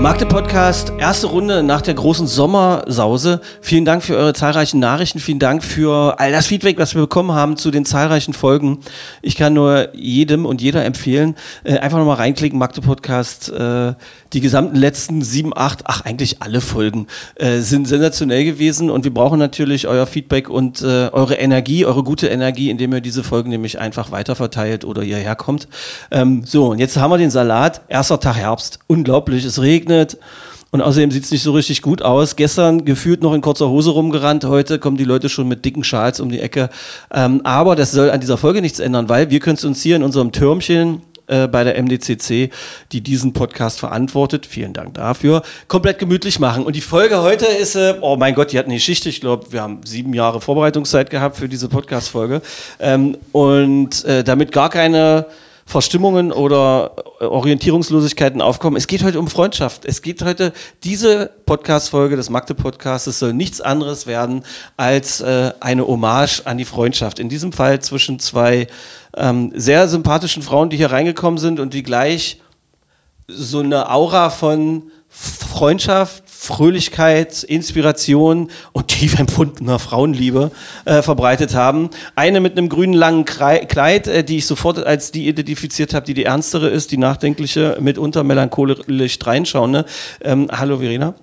Magde Podcast, erste Runde nach der großen Sommersause. Vielen Dank für eure zahlreichen Nachrichten. Vielen Dank für all das Feedback, was wir bekommen haben zu den zahlreichen Folgen. Ich kann nur jedem und jeder empfehlen, äh, einfach nochmal reinklicken, Magde Podcast. Äh, die gesamten letzten sieben, acht, ach eigentlich alle Folgen äh, sind sensationell gewesen und wir brauchen natürlich euer Feedback und eure Energie, eure gute Energie, indem ihr diese Folgen nämlich einfach weiterverteilt oder hierher kommt. Ähm, so, und jetzt haben wir den Salat. Erster Tag Herbst. Unglaublich, es regnet. Und außerdem sieht es nicht so richtig gut aus. Gestern gefühlt noch in kurzer Hose rumgerannt. Heute kommen die Leute schon mit dicken Schals um die Ecke. Ähm, aber das soll an dieser Folge nichts ändern, weil wir können es uns hier in unserem Türmchen äh, bei der MDCC, die diesen Podcast verantwortet, vielen Dank dafür, komplett gemütlich machen. Und die Folge heute ist, äh, oh mein Gott, die hat eine Geschichte. Ich glaube, wir haben sieben Jahre Vorbereitungszeit gehabt für diese Podcast-Folge. Ähm, und äh, damit gar keine Verstimmungen oder Orientierungslosigkeiten aufkommen. Es geht heute um Freundschaft. Es geht heute, diese Podcast-Folge des Magde-Podcasts soll nichts anderes werden als äh, eine Hommage an die Freundschaft. In diesem Fall zwischen zwei ähm, sehr sympathischen Frauen, die hier reingekommen sind und die gleich so eine Aura von Freundschaft, Fröhlichkeit, Inspiration und tief empfundener Frauenliebe äh, verbreitet haben. Eine mit einem grünen langen Kleid, äh, die ich sofort als die identifiziert habe, die die ernstere ist, die nachdenkliche, mitunter melancholisch reinschauende. Ähm, hallo Verena.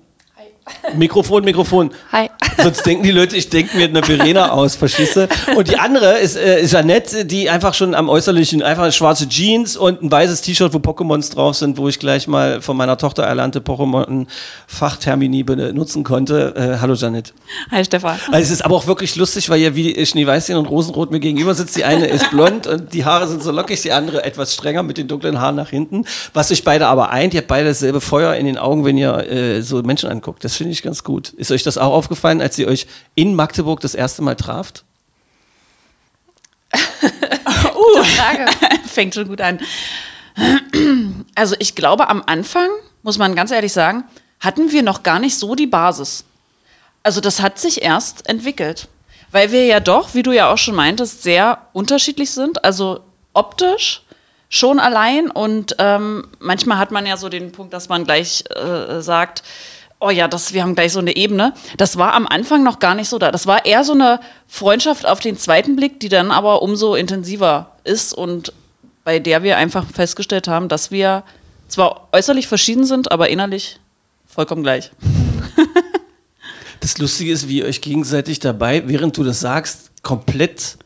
Mikrofon, Mikrofon. Hi. Sonst denken die Leute, ich denke mir eine Verena aus, verstehst du? Und die andere ist äh, Jeannette, die einfach schon am Äußerlichen, einfach schwarze Jeans und ein weißes T-Shirt, wo Pokémons drauf sind, wo ich gleich mal von meiner Tochter erlernte Pokémon-Fachtermini benutzen konnte. Äh, hallo Jeannette. Hi Stefan. Also es ist aber auch wirklich lustig, weil ja wie Schneeweißchen und Rosenrot mir gegenüber sitzt. Die eine ist blond und die Haare sind so lockig, die andere etwas strenger mit den dunklen Haaren nach hinten. Was euch beide aber eint, ihr habt beide dasselbe Feuer in den Augen, wenn ihr äh, so Menschen anguckt. Das finde ich ganz gut. Ist euch das auch aufgefallen, als ihr euch in Magdeburg das erste Mal traft? Uh, Frage. Fängt schon gut an. Also ich glaube, am Anfang, muss man ganz ehrlich sagen, hatten wir noch gar nicht so die Basis. Also das hat sich erst entwickelt. Weil wir ja doch, wie du ja auch schon meintest, sehr unterschiedlich sind. Also optisch schon allein und ähm, manchmal hat man ja so den Punkt, dass man gleich äh, sagt, oh ja, das, wir haben gleich so eine Ebene. Das war am Anfang noch gar nicht so da. Das war eher so eine Freundschaft auf den zweiten Blick, die dann aber umso intensiver ist und bei der wir einfach festgestellt haben, dass wir zwar äußerlich verschieden sind, aber innerlich vollkommen gleich. Das Lustige ist, wie ihr euch gegenseitig dabei, während du das sagst, komplett.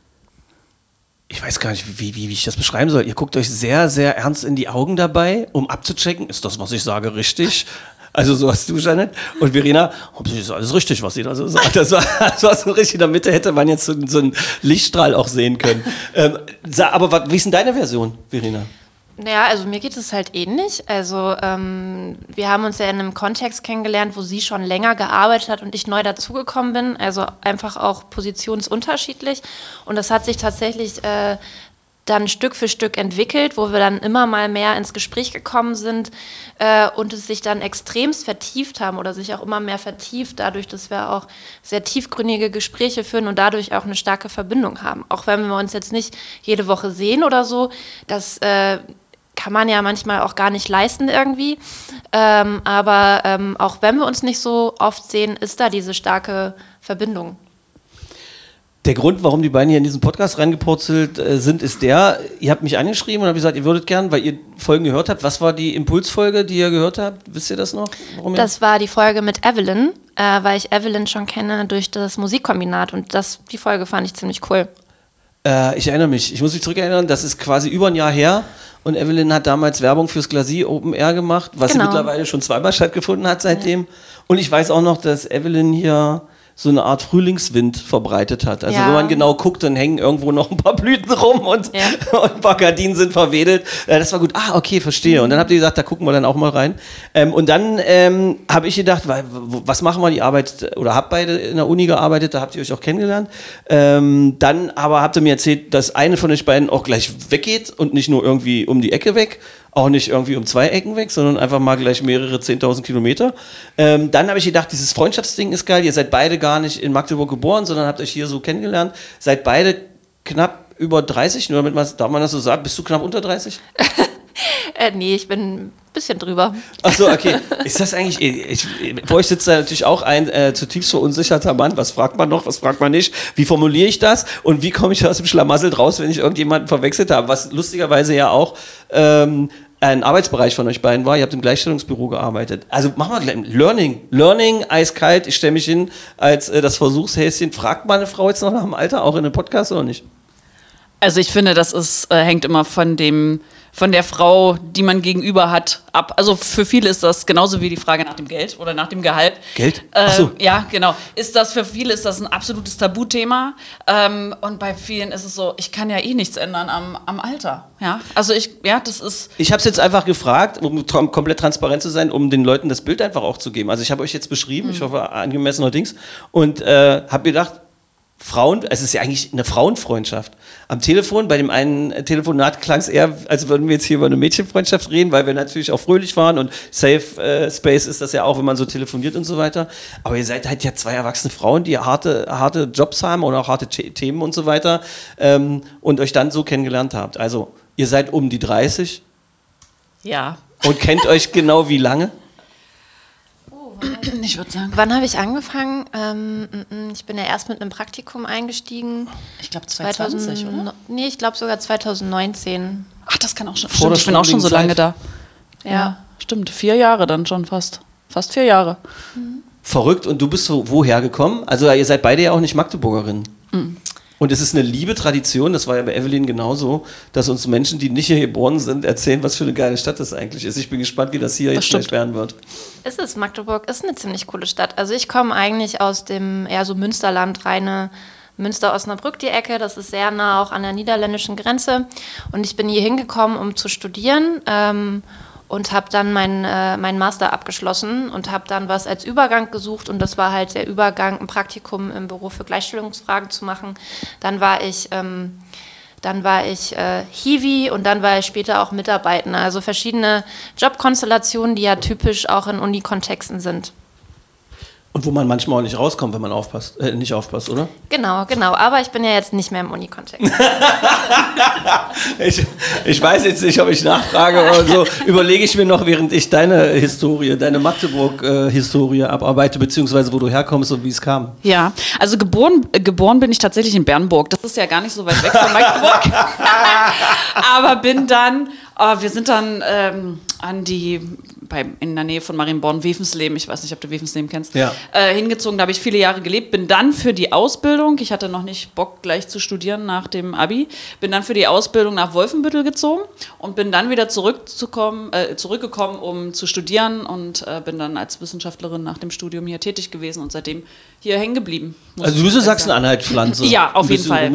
Ich weiß gar nicht, wie, wie, wie ich das beschreiben soll. Ihr guckt euch sehr, sehr ernst in die Augen dabei, um abzuchecken, ist das, was ich sage, richtig? Also so hast du, Janet. Und Verena, oh, das ist alles richtig, was sie da so sagt. Das war, das war so richtig. In der Mitte hätte man jetzt so, so einen Lichtstrahl auch sehen können. Ähm, aber wie ist denn deine Version, Verena? Naja, also mir geht es halt ähnlich. Also ähm, wir haben uns ja in einem Kontext kennengelernt, wo sie schon länger gearbeitet hat und ich neu dazugekommen bin. Also einfach auch positionsunterschiedlich. Und das hat sich tatsächlich äh, dann Stück für Stück entwickelt, wo wir dann immer mal mehr ins Gespräch gekommen sind äh, und es sich dann extremst vertieft haben oder sich auch immer mehr vertieft, dadurch, dass wir auch sehr tiefgründige Gespräche führen und dadurch auch eine starke Verbindung haben. Auch wenn wir uns jetzt nicht jede Woche sehen oder so, das äh, kann man ja manchmal auch gar nicht leisten irgendwie. Ähm, aber ähm, auch wenn wir uns nicht so oft sehen, ist da diese starke Verbindung. Der Grund, warum die beiden hier in diesen Podcast reingepurzelt äh, sind, ist der, ihr habt mich angeschrieben und habt gesagt, ihr würdet gern, weil ihr Folgen gehört habt. Was war die Impulsfolge, die ihr gehört habt? Wisst ihr das noch? Warum ihr- Das war die Folge mit Evelyn, äh, weil ich Evelyn schon kenne durch das Musikkombinat und das, die Folge fand ich ziemlich cool. Äh, ich erinnere mich. Ich muss mich zurückerinnern, das ist quasi über ein Jahr her. Und Evelyn hat damals Werbung fürs Glasie Open Air gemacht, was Genau. mittlerweile schon zweimal stattgefunden hat seitdem. Und ich weiß auch noch, dass Evelyn hier so eine Art Frühlingswind verbreitet hat. Also Ja. wenn man genau guckt, dann hängen irgendwo noch ein paar Blüten rum und, Ja. und ein paar Gardinen sind verwedelt. Äh, das war gut. Ah, okay, verstehe. Und dann habt ihr gesagt, da gucken wir dann auch mal rein. Ähm, und dann ähm, habe ich gedacht, was machen wir? Die Arbeit, oder habt beide in der Uni gearbeitet, da habt ihr euch auch kennengelernt. Ähm, dann aber habt ihr mir erzählt, dass eine von euch beiden auch gleich weggeht und nicht nur irgendwie um die Ecke weg. Auch nicht irgendwie um zwei Ecken weg, sondern einfach mal gleich mehrere 10.000 Kilometer. Ähm, dann habe ich gedacht, dieses Freundschaftsding ist geil. Ihr seid beide gar nicht in Magdeburg geboren, sondern habt euch hier so kennengelernt. Seid beide knapp über 30, nur damit man, darf man das so sagen? Bist du knapp unter 30? Äh, nee, ich bin ein bisschen drüber. Ach so, okay. Ist das eigentlich, ich, vor euch sitzt da natürlich auch ein äh, zutiefst verunsicherter Mann. Was fragt man noch, was fragt man nicht? Wie formuliere ich das? Und wie komme ich aus dem Schlamassel raus, wenn ich irgendjemanden verwechselt habe? Was lustigerweise ja auch ähm, ein Arbeitsbereich von euch beiden war. Ihr habt im Gleichstellungsbüro gearbeitet. Also machen wir gleich. Learning. Learning, eiskalt. Ich stelle mich hin als äh, das Versuchshäschen. Fragt meine Frau jetzt noch nach dem Alter, auch in einem Podcast oder nicht? Also ich finde, das ist, äh, hängt immer von dem, von der Frau, die man gegenüber hat, ab. Also für viele ist das genauso wie die Frage nach dem Geld oder nach dem Gehalt. Geld? Äh, Ach so. Ja, genau. Ist das für viele ist das ein absolutes Tabuthema ähm, und bei vielen ist es so, ich kann ja eh nichts ändern am, am Alter. Ja, also ich, ja, das ist. Ich habe es jetzt einfach gefragt, um komplett transparent zu sein, um den Leuten das Bild einfach auch zu geben. Also ich habe euch jetzt beschrieben, ich hoffe angemessen allerdings, und äh, habe gedacht, Frauen, es ist ja eigentlich eine Frauenfreundschaft. Am Telefon, bei dem einen Telefonat klang es eher, als würden wir jetzt hier über eine Mädchenfreundschaft reden, weil wir natürlich auch fröhlich waren und Safe äh, Space ist das ja auch, wenn man so telefoniert und so weiter. Aber ihr seid halt ja zwei erwachsene Frauen, die harte, harte Jobs haben und auch harte The Themen und so weiter ähm, und euch dann so kennengelernt habt. Also ihr seid um die 30 Ja, und kennt euch genau wie lange? Ich würde sagen, Wann habe ich angefangen? Ähm, mm, mm, ich bin ja erst mit einem Praktikum eingestiegen. ich glaube 2020, oder? Nee, ich glaube sogar 2019. Ach, das kann auch schon. Vor Stimmt, ich bin auch schon so lange da. Ja. Stimmt, vier Jahre dann schon fast. Fast vier Jahre. Verrückt. Und du bist so woher gekommen? Also ihr seid beide ja auch nicht Magdeburgerinnen. Und es ist eine liebe Tradition, das war ja bei Evelyn genauso, dass uns Menschen, die nicht hier geboren sind, erzählen, was für eine geile Stadt das eigentlich ist. Ich bin gespannt, wie das hier jetzt stimmt. werden wird. Ist es, Magdeburg ist eine ziemlich coole Stadt. Also ich komme eigentlich aus dem eher so Münsterland, reine Münster-Osnabrück die Ecke. Das ist sehr nah auch an der niederländischen Grenze. Und ich bin hier hingekommen, um zu studieren. Ähm, und habe dann meinen äh, meinen Master abgeschlossen und habe dann was als Übergang gesucht und das war halt der Übergang, ein Praktikum im Büro für Gleichstellungsfragen zu machen. Dann war ich ähm, dann war ich äh, Hiwi und dann war ich später auch Mitarbeitender. Also verschiedene Jobkonstellationen, die ja typisch auch in Unikontexten sind. Und wo man manchmal auch nicht rauskommt, wenn man aufpasst, äh, nicht aufpasst, oder? Genau, genau. Aber ich bin ja jetzt nicht mehr im Unikontext. Ich, ich weiß jetzt nicht, ob ich nachfrage oder so. Überlege ich mir noch, während ich deine Historie, deine Magdeburg-Historie abarbeite, beziehungsweise wo du herkommst und wie es kam. Ja, also geboren, geboren bin ich tatsächlich in Bernburg. Das ist ja gar nicht so weit weg von Magdeburg. Aber bin dann, oh, wir sind dann ähm, an die, bei, in der Nähe von Marienborn, Wevensleben, ich weiß nicht, ob du Wevensleben kennst, Ja. äh, hingezogen. Da habe ich viele Jahre gelebt. Bin dann für die Ausbildung, ich hatte noch nicht Bock gleich zu studieren nach dem Abi, bin dann für die Ausbildung nach Wolfenbüttel gezogen und bin dann wieder zurückzukommen, äh, zurückgekommen, um zu studieren und äh, bin dann als Wissenschaftlerin nach dem Studium hier tätig gewesen und seitdem hier hängen geblieben. Also du bist eine. Sachsen-Anhalt-Pflanze. Ja, auf jeden Fall.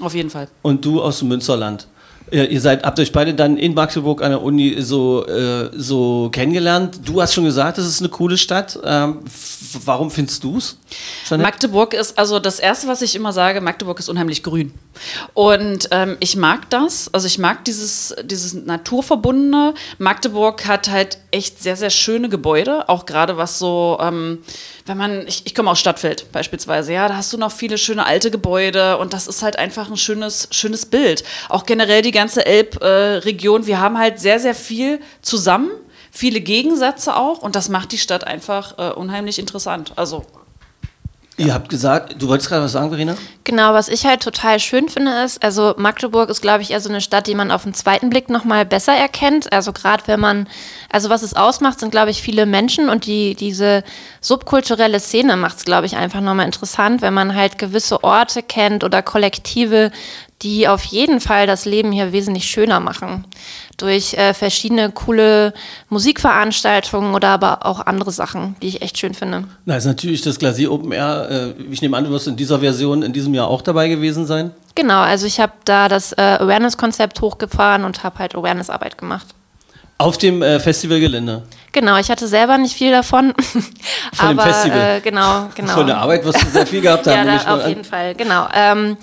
Auf jeden Fall. Und du aus dem Münsterland. Ihr, ihr seid, habt euch beide dann in Magdeburg an der Uni so, äh, so kennengelernt. Du hast schon gesagt, es ist eine coole Stadt. Ähm, warum findest du es? Magdeburg ist, also das Erste, was ich immer sage, Magdeburg ist unheimlich grün. Und ähm, ich mag das, also ich mag dieses, dieses Naturverbundene. Magdeburg hat halt echt sehr, sehr schöne Gebäude, auch gerade was so, ähm, wenn man, ich, ich komme aus Stadtfeld beispielsweise, ja, da hast du noch viele schöne alte Gebäude und das ist halt einfach ein schönes, schönes Bild. Auch generell die ganze Elbregion, wir haben halt sehr, sehr viel zusammen. Viele Gegensätze auch und das macht die Stadt einfach äh, unheimlich interessant. Also Ihr habt gesagt, du wolltest gerade was sagen, Verena? Genau, was ich halt total schön finde, ist, also Magdeburg ist, glaube ich, eher so eine Stadt, die man auf den zweiten Blick nochmal besser erkennt. Also gerade wenn man, also was es ausmacht, sind, glaube ich, viele Menschen und die, diese subkulturelle Szene macht es, glaube ich, einfach nochmal interessant, wenn man halt gewisse Orte kennt oder Kollektive, die auf jeden Fall das Leben hier wesentlich schöner machen. Durch äh, verschiedene coole Musikveranstaltungen oder aber auch andere Sachen, die ich echt schön finde. Na, ist natürlich das Glasier Open Air. Äh, ich nehme an, du wirst in dieser Version in diesem Jahr auch dabei gewesen sein. Genau, also ich habe da das äh, Awareness-Konzept hochgefahren und habe halt Awareness-Arbeit gemacht. Auf dem äh, Festivalgelände. Genau, ich hatte selber nicht viel davon. Von dem aber, Festival? Äh, genau, genau. Von der Arbeit wirst du sehr viel gehabt haben. ja, da, auf jeden Fall, genau. Ähm,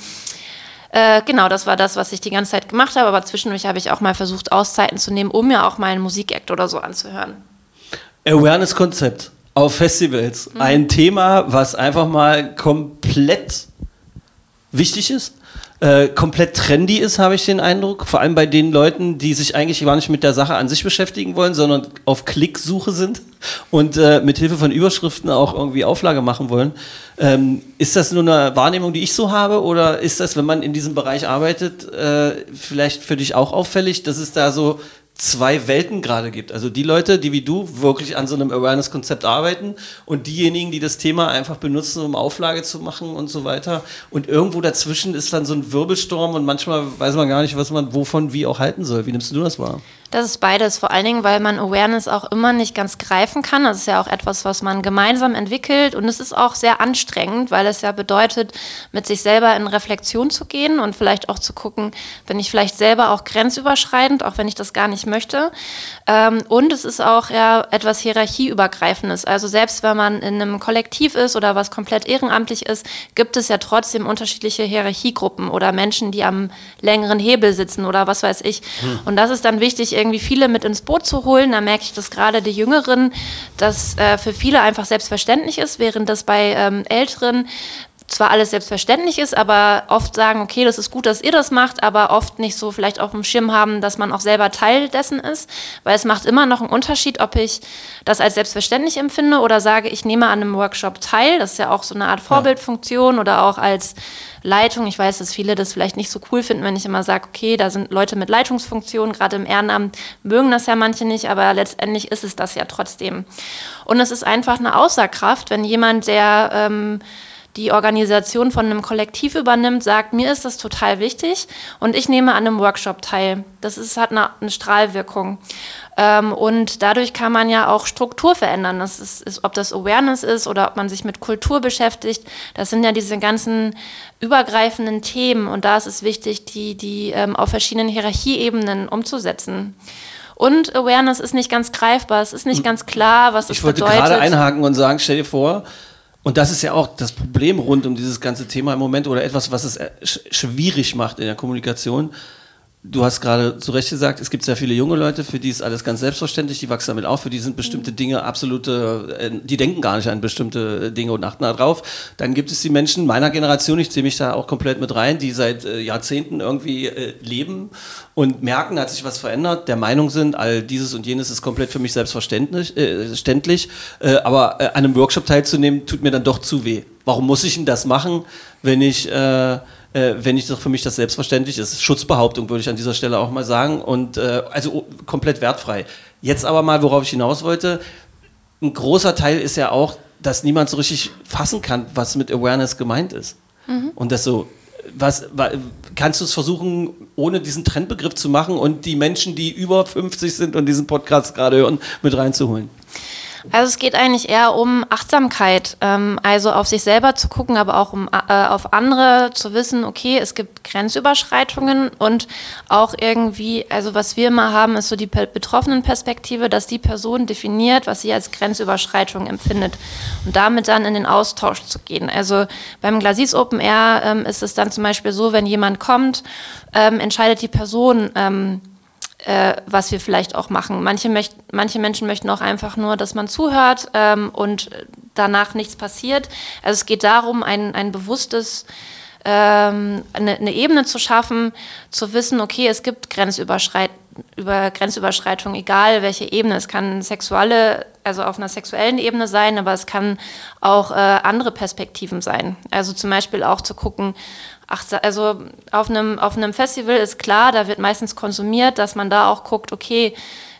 Äh, genau, das war das, was ich die ganze Zeit gemacht habe, aber zwischendurch habe ich auch mal versucht, Auszeiten zu nehmen, um mir auch mal einen Musikakt oder so anzuhören. Awareness-Konzept auf Festivals. Ein Thema, was einfach mal komplett wichtig ist. Äh, komplett trendy ist, habe ich den Eindruck. Vor allem bei den Leuten, die sich eigentlich gar nicht mit der Sache an sich beschäftigen wollen, sondern auf Klicksuche sind und äh, mit Hilfe von Überschriften auch irgendwie Auflage machen wollen. Ähm, ist das nur eine Wahrnehmung, die ich so habe, oder ist das, wenn man in diesem Bereich arbeitet, äh, vielleicht für dich auch auffällig, dass es da so zwei Welten gerade gibt. Also die Leute, die wie du wirklich an so einem Awareness-Konzept arbeiten und diejenigen, die das Thema einfach benutzen, um Auflage zu machen und so weiter. Und irgendwo dazwischen ist dann so ein Wirbelsturm und manchmal weiß man gar nicht, was man wovon wie auch halten soll. Wie nimmst du das wahr? Das ist beides, vor allen Dingen, weil man Awareness auch immer nicht ganz greifen kann. Das ist ja auch etwas, was man gemeinsam entwickelt und es ist auch sehr anstrengend, weil es ja bedeutet, mit sich selber in Reflexion zu gehen und vielleicht auch zu gucken, bin ich vielleicht selber auch grenzüberschreitend, auch wenn ich das gar nicht möchte. Ähm, und es ist auch ja etwas hierarchieübergreifendes. Also selbst wenn man in einem Kollektiv ist oder was komplett ehrenamtlich ist, gibt es ja trotzdem unterschiedliche Hierarchiegruppen oder Menschen, die am längeren Hebel sitzen oder was weiß ich. Und das ist dann wichtig, irgendwie viele mit ins Boot zu holen. Da merke ich, dass gerade die Jüngeren das äh, für viele einfach selbstverständlich ist, während das bei ähm, Älteren zwar alles selbstverständlich ist, aber oft sagen, okay, das ist gut, dass ihr das macht, aber oft nicht so vielleicht auf dem Schirm haben, dass man auch selber Teil dessen ist, weil es macht immer noch einen Unterschied, ob ich das als selbstverständlich empfinde oder sage, ich nehme an einem Workshop teil, das ist ja auch so eine Art Vorbildfunktion oder auch als Leitung. Ich weiß, dass viele das vielleicht nicht so cool finden, wenn ich immer sage, okay, da sind Leute mit Leitungsfunktionen, gerade im Ehrenamt mögen das ja manche nicht, aber letztendlich ist es das ja trotzdem. Und es ist einfach eine Außerkraft, wenn jemand, der ähm, die Organisation von einem Kollektiv übernimmt, sagt, mir ist das total wichtig und ich nehme an einem Workshop teil. Das ist, hat eine, eine Strahlwirkung. Ähm, und dadurch kann man ja auch Struktur verändern. Das ist, ist, ob das Awareness ist oder ob man sich mit Kultur beschäftigt. Das sind ja diese ganzen übergreifenden Themen und da ist es wichtig, die, die ähm, auf verschiedenen Hierarchieebenen umzusetzen. Und Awareness ist nicht ganz greifbar, es ist nicht ganz klar, was es Ich wollte bedeutet. gerade einhaken und sagen, stell dir vor, und das ist ja auch das Problem rund um dieses ganze Thema im Moment oder etwas, was es äh, sch schwierig macht in der Kommunikation. Du hast gerade zu Recht gesagt, es gibt sehr viele junge Leute, für die ist alles ganz selbstverständlich, die wachsen damit auf, für die sind bestimmte Dinge absolute, äh, die denken gar nicht an bestimmte Dinge und achten da drauf. Dann gibt es die Menschen meiner Generation, ich zähle mich da auch komplett mit rein, die seit äh, Jahrzehnten irgendwie äh, leben und merken, hat sich was verändert, der Meinung sind, all dieses und jenes ist komplett für mich selbstverständlich, äh, äh, aber äh, an einem Workshop teilzunehmen, tut mir dann doch zu weh. Warum muss ich denn das machen, wenn ich äh, äh, wenn ich doch für mich das selbstverständlich ist. Schutzbehauptung würde ich an dieser Stelle auch mal sagen und äh, also oh, komplett wertfrei. Jetzt aber mal, worauf ich hinaus wollte, ein großer Teil ist ja auch, dass niemand so richtig fassen kann, was mit Awareness gemeint ist. Und das so, was, wa- kannst du es versuchen, ohne diesen Trendbegriff zu machen und die Menschen, die über 50 sind und diesen Podcast gerade hören, mit reinzuholen? Also es geht eigentlich eher um Achtsamkeit, ähm, also auf sich selber zu gucken, aber auch um äh, auf andere zu wissen, okay, es gibt Grenzüberschreitungen und auch irgendwie, also was wir immer haben, ist so die pe- Betroffenenperspektive, dass die Person definiert, was sie als Grenzüberschreitung empfindet und damit dann in den Austausch zu gehen. Also beim Glasis Open Air ähm, ist es dann zum Beispiel so, wenn jemand kommt, ähm, entscheidet die Person, ähm, äh, was wir vielleicht auch machen. Manche, möcht, manche Menschen möchten auch einfach nur, dass man zuhört ähm, und danach nichts passiert. Also es geht darum, ein, ein bewusstes, ähm, eine, eine Ebene zu schaffen, zu wissen, okay, es gibt Grenzüberschreit über Grenzüberschreitung, egal welche Ebene. Es kann sexuelle, also auf einer sexuellen Ebene sein, aber es kann auch äh, andere Perspektiven sein. Also zum Beispiel auch zu gucken, ach, also auf einem, auf einem Festival ist klar, da wird meistens konsumiert, dass man da auch guckt, okay,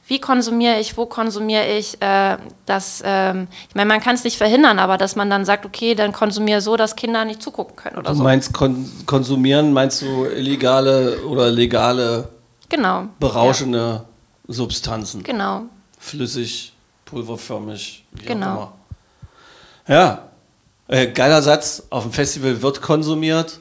wie konsumiere ich, wo konsumiere ich, äh, das, ähm, ich meine, man kann es nicht verhindern, aber dass man dann sagt, okay, dann konsumiere so, dass Kinder nicht zugucken können oder Du so. meinst kon konsumieren, meinst du illegale oder legale Genau. berauschende Substanzen? Ja, genau. Flüssig, pulverförmig, wie Genau. auch immer. Ja, äh, geiler Satz. Auf dem Festival wird konsumiert.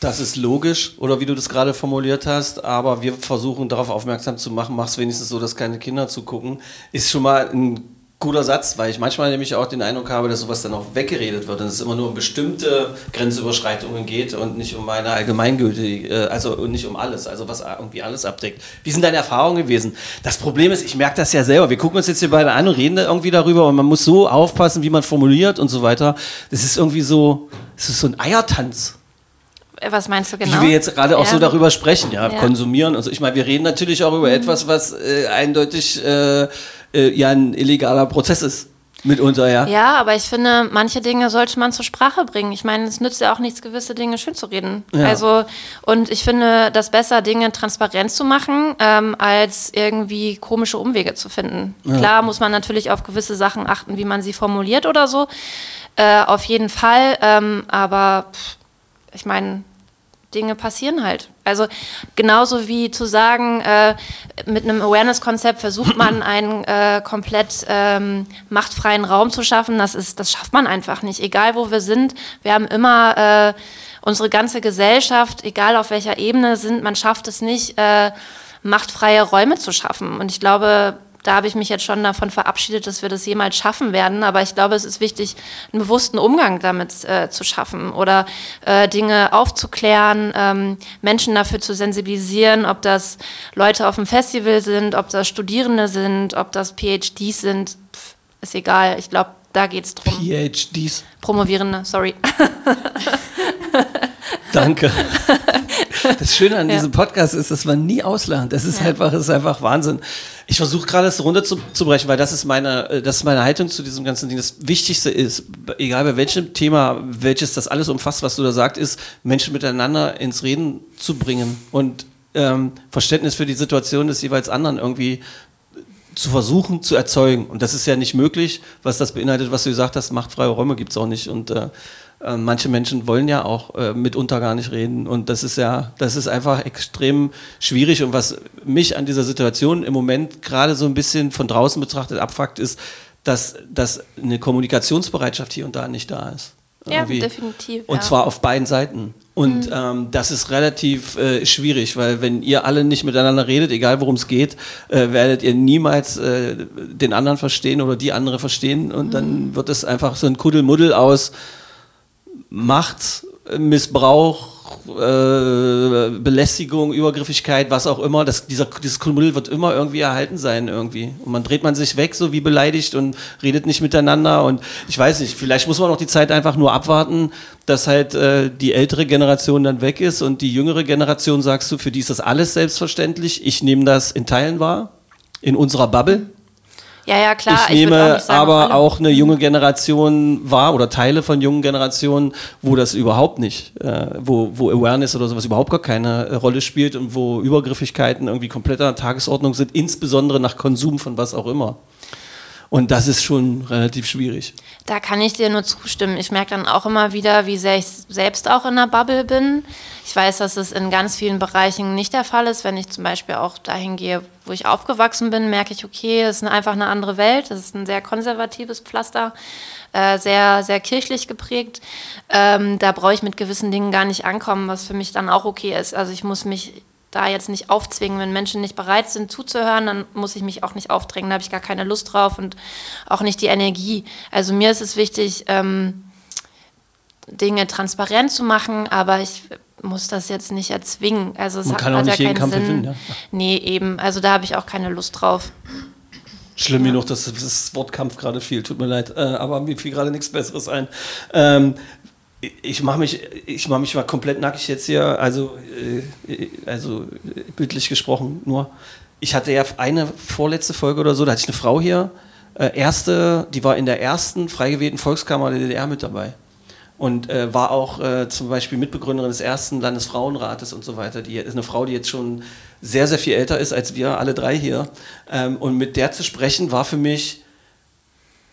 Das ist logisch, oder wie du das gerade formuliert hast, aber wir versuchen darauf aufmerksam zu machen, mach's wenigstens so, dass keine Kinder zugucken. Ist schon mal ein guter Satz, weil ich manchmal nämlich auch den Eindruck habe, dass sowas dann auch weggeredet wird und es immer nur um bestimmte Grenzüberschreitungen geht und nicht um eine allgemeingültige, äh, also nicht um alles, also was irgendwie alles abdeckt. Wie sind deine Erfahrungen gewesen? Das Problem ist, ich merke das ja selber. Wir gucken uns jetzt hier beide an und reden irgendwie darüber und man muss so aufpassen, wie man formuliert und so weiter. Das ist irgendwie so, es ist so ein Eiertanz. Was meinst du genau? Wie wir jetzt gerade auch Ja. so darüber sprechen, ja, Ja. konsumieren und so. Ich meine, wir reden natürlich auch über etwas, was äh, eindeutig äh, äh, ja ein illegaler Prozess ist. Mitunter, ja. Ja, aber ich finde, manche Dinge sollte man zur Sprache bringen. Ich meine, es nützt ja auch nichts, gewisse Dinge schön zu reden. Ja. Also, und ich finde das besser, Dinge transparent zu machen, ähm, als irgendwie komische Umwege zu finden. Klar muss man natürlich auf gewisse Sachen achten, wie man sie formuliert oder so. Äh, auf jeden Fall. Ähm, aber pff, ich meine, Dinge passieren halt. Also genauso wie zu sagen, äh, mit einem Awareness-Konzept versucht man einen äh, komplett ähm, machtfreien Raum zu schaffen. Das ist, das schafft man einfach nicht. Egal wo wir sind, wir haben immer äh, unsere ganze Gesellschaft, egal auf welcher Ebene sind, man schafft es nicht, äh, machtfreie Räume zu schaffen. Und ich glaube, da habe ich mich jetzt schon davon verabschiedet, dass wir das jemals schaffen werden. Aber ich glaube, es ist wichtig, einen bewussten Umgang damit äh, zu schaffen oder äh, Dinge aufzuklären, ähm, Menschen dafür zu sensibilisieren, ob das Leute auf dem Festival sind, ob das Studierende sind, ob das PhDs sind. Pff, ist egal. Ich glaube, da geht es drum. PhDs. Promovierende, sorry. Danke. Das Schöne an diesem Podcast ist, dass man nie auslernt. Das ist einfach, das ist einfach Wahnsinn. Ich versuche gerade das runterzubrechen, weil das ist meine, äh, das ist meine Haltung zu diesem ganzen Ding. Das Wichtigste ist, egal bei welchem Thema, welches das alles umfasst, was du da sagst, ist, Menschen miteinander ins Reden zu bringen und ähm, Verständnis für die Situation des jeweils anderen irgendwie zu versuchen zu erzeugen. Und das ist ja nicht möglich, was das beinhaltet, was du gesagt hast, machtfreie Räume gibt es auch nicht. Und äh, äh, manche Menschen wollen ja auch äh, mitunter gar nicht reden. Und das ist ja, das ist einfach extrem schwierig. Und was mich an dieser Situation im Moment gerade so ein bisschen von draußen betrachtet abfuckt, ist, dass, dass eine Kommunikationsbereitschaft hier und da nicht da ist. Ja, Irgendwie. definitiv, Und ja. zwar auf beiden Seiten. Und ähm, das ist relativ äh, schwierig, weil wenn ihr alle nicht miteinander redet, egal worum es geht, äh, werdet ihr niemals äh, den anderen verstehen oder die andere verstehen. Und dann wird es einfach so ein Kuddelmuddel aus Macht, äh, Missbrauch, Belästigung, Übergriffigkeit, was auch immer. Das, dieser, dieses Kuddelmuddel wird immer irgendwie erhalten sein irgendwie. Und man dreht man sich weg, so wie beleidigt und redet nicht miteinander. Und ich weiß nicht, vielleicht muss man auch die Zeit einfach nur abwarten, dass halt äh, die ältere Generation dann weg ist und die jüngere Generation, sagst du, für die ist das alles selbstverständlich. Ich nehme das in Teilen wahr, in unserer Bubble. Ja, ja, klar. ich würd nehme nicht sagen, aber alle. auch eine junge Generation wahr oder Teile von jungen Generationen, wo das überhaupt nicht, äh, wo, wo Awareness oder sowas überhaupt gar keine äh, Rolle spielt und wo Übergriffigkeiten irgendwie kompletter Tagesordnung sind, insbesondere nach Konsum von was auch immer. Und das ist schon relativ schwierig. Da kann ich dir nur zustimmen. Ich merke dann auch immer wieder, wie sehr ich selbst auch in der Bubble bin. Ich weiß, dass es in ganz vielen Bereichen nicht der Fall ist. Wenn ich zum Beispiel auch dahin gehe, wo ich aufgewachsen bin, merke ich, okay, es ist einfach eine andere Welt. Das ist ein sehr konservatives Pflaster, äh, sehr, sehr kirchlich geprägt. Ähm, da brauche ich mit gewissen Dingen gar nicht ankommen, was für mich dann auch okay ist. Also ich muss mich da jetzt nicht aufzwingen. Wenn Menschen nicht bereit sind zuzuhören, dann muss ich mich auch nicht aufdrängen. Da habe ich gar keine Lust drauf und auch nicht die Energie. Also mir ist es wichtig, ähm, Dinge transparent zu machen, aber ich muss das jetzt nicht erzwingen. Also es Man hat, kann auch nicht ja jeden keinen Kampf Sinn. gewinnen, ja. Nee, eben. Also da habe ich auch keine Lust drauf. Schlimm genug, dass das Wort Kampf gerade fiel. Tut mir leid, äh, aber mir fiel gerade nichts Besseres ein. Ähm, ich mache mich, ich mache mich mal komplett nackig jetzt hier. Also, äh, also äh, bildlich gesprochen nur. Ich hatte ja eine vorletzte Folge oder so, da hatte ich eine Frau hier, äh, erste, die war in der ersten frei gewählten Volkskammer der DDR mit dabei und äh, war auch äh, zum Beispiel Mitbegründerin des ersten Landesfrauenrates und so weiter. Die ist eine Frau, die jetzt schon sehr, sehr viel älter ist als wir alle drei hier. Ähm, und mit der zu sprechen war für mich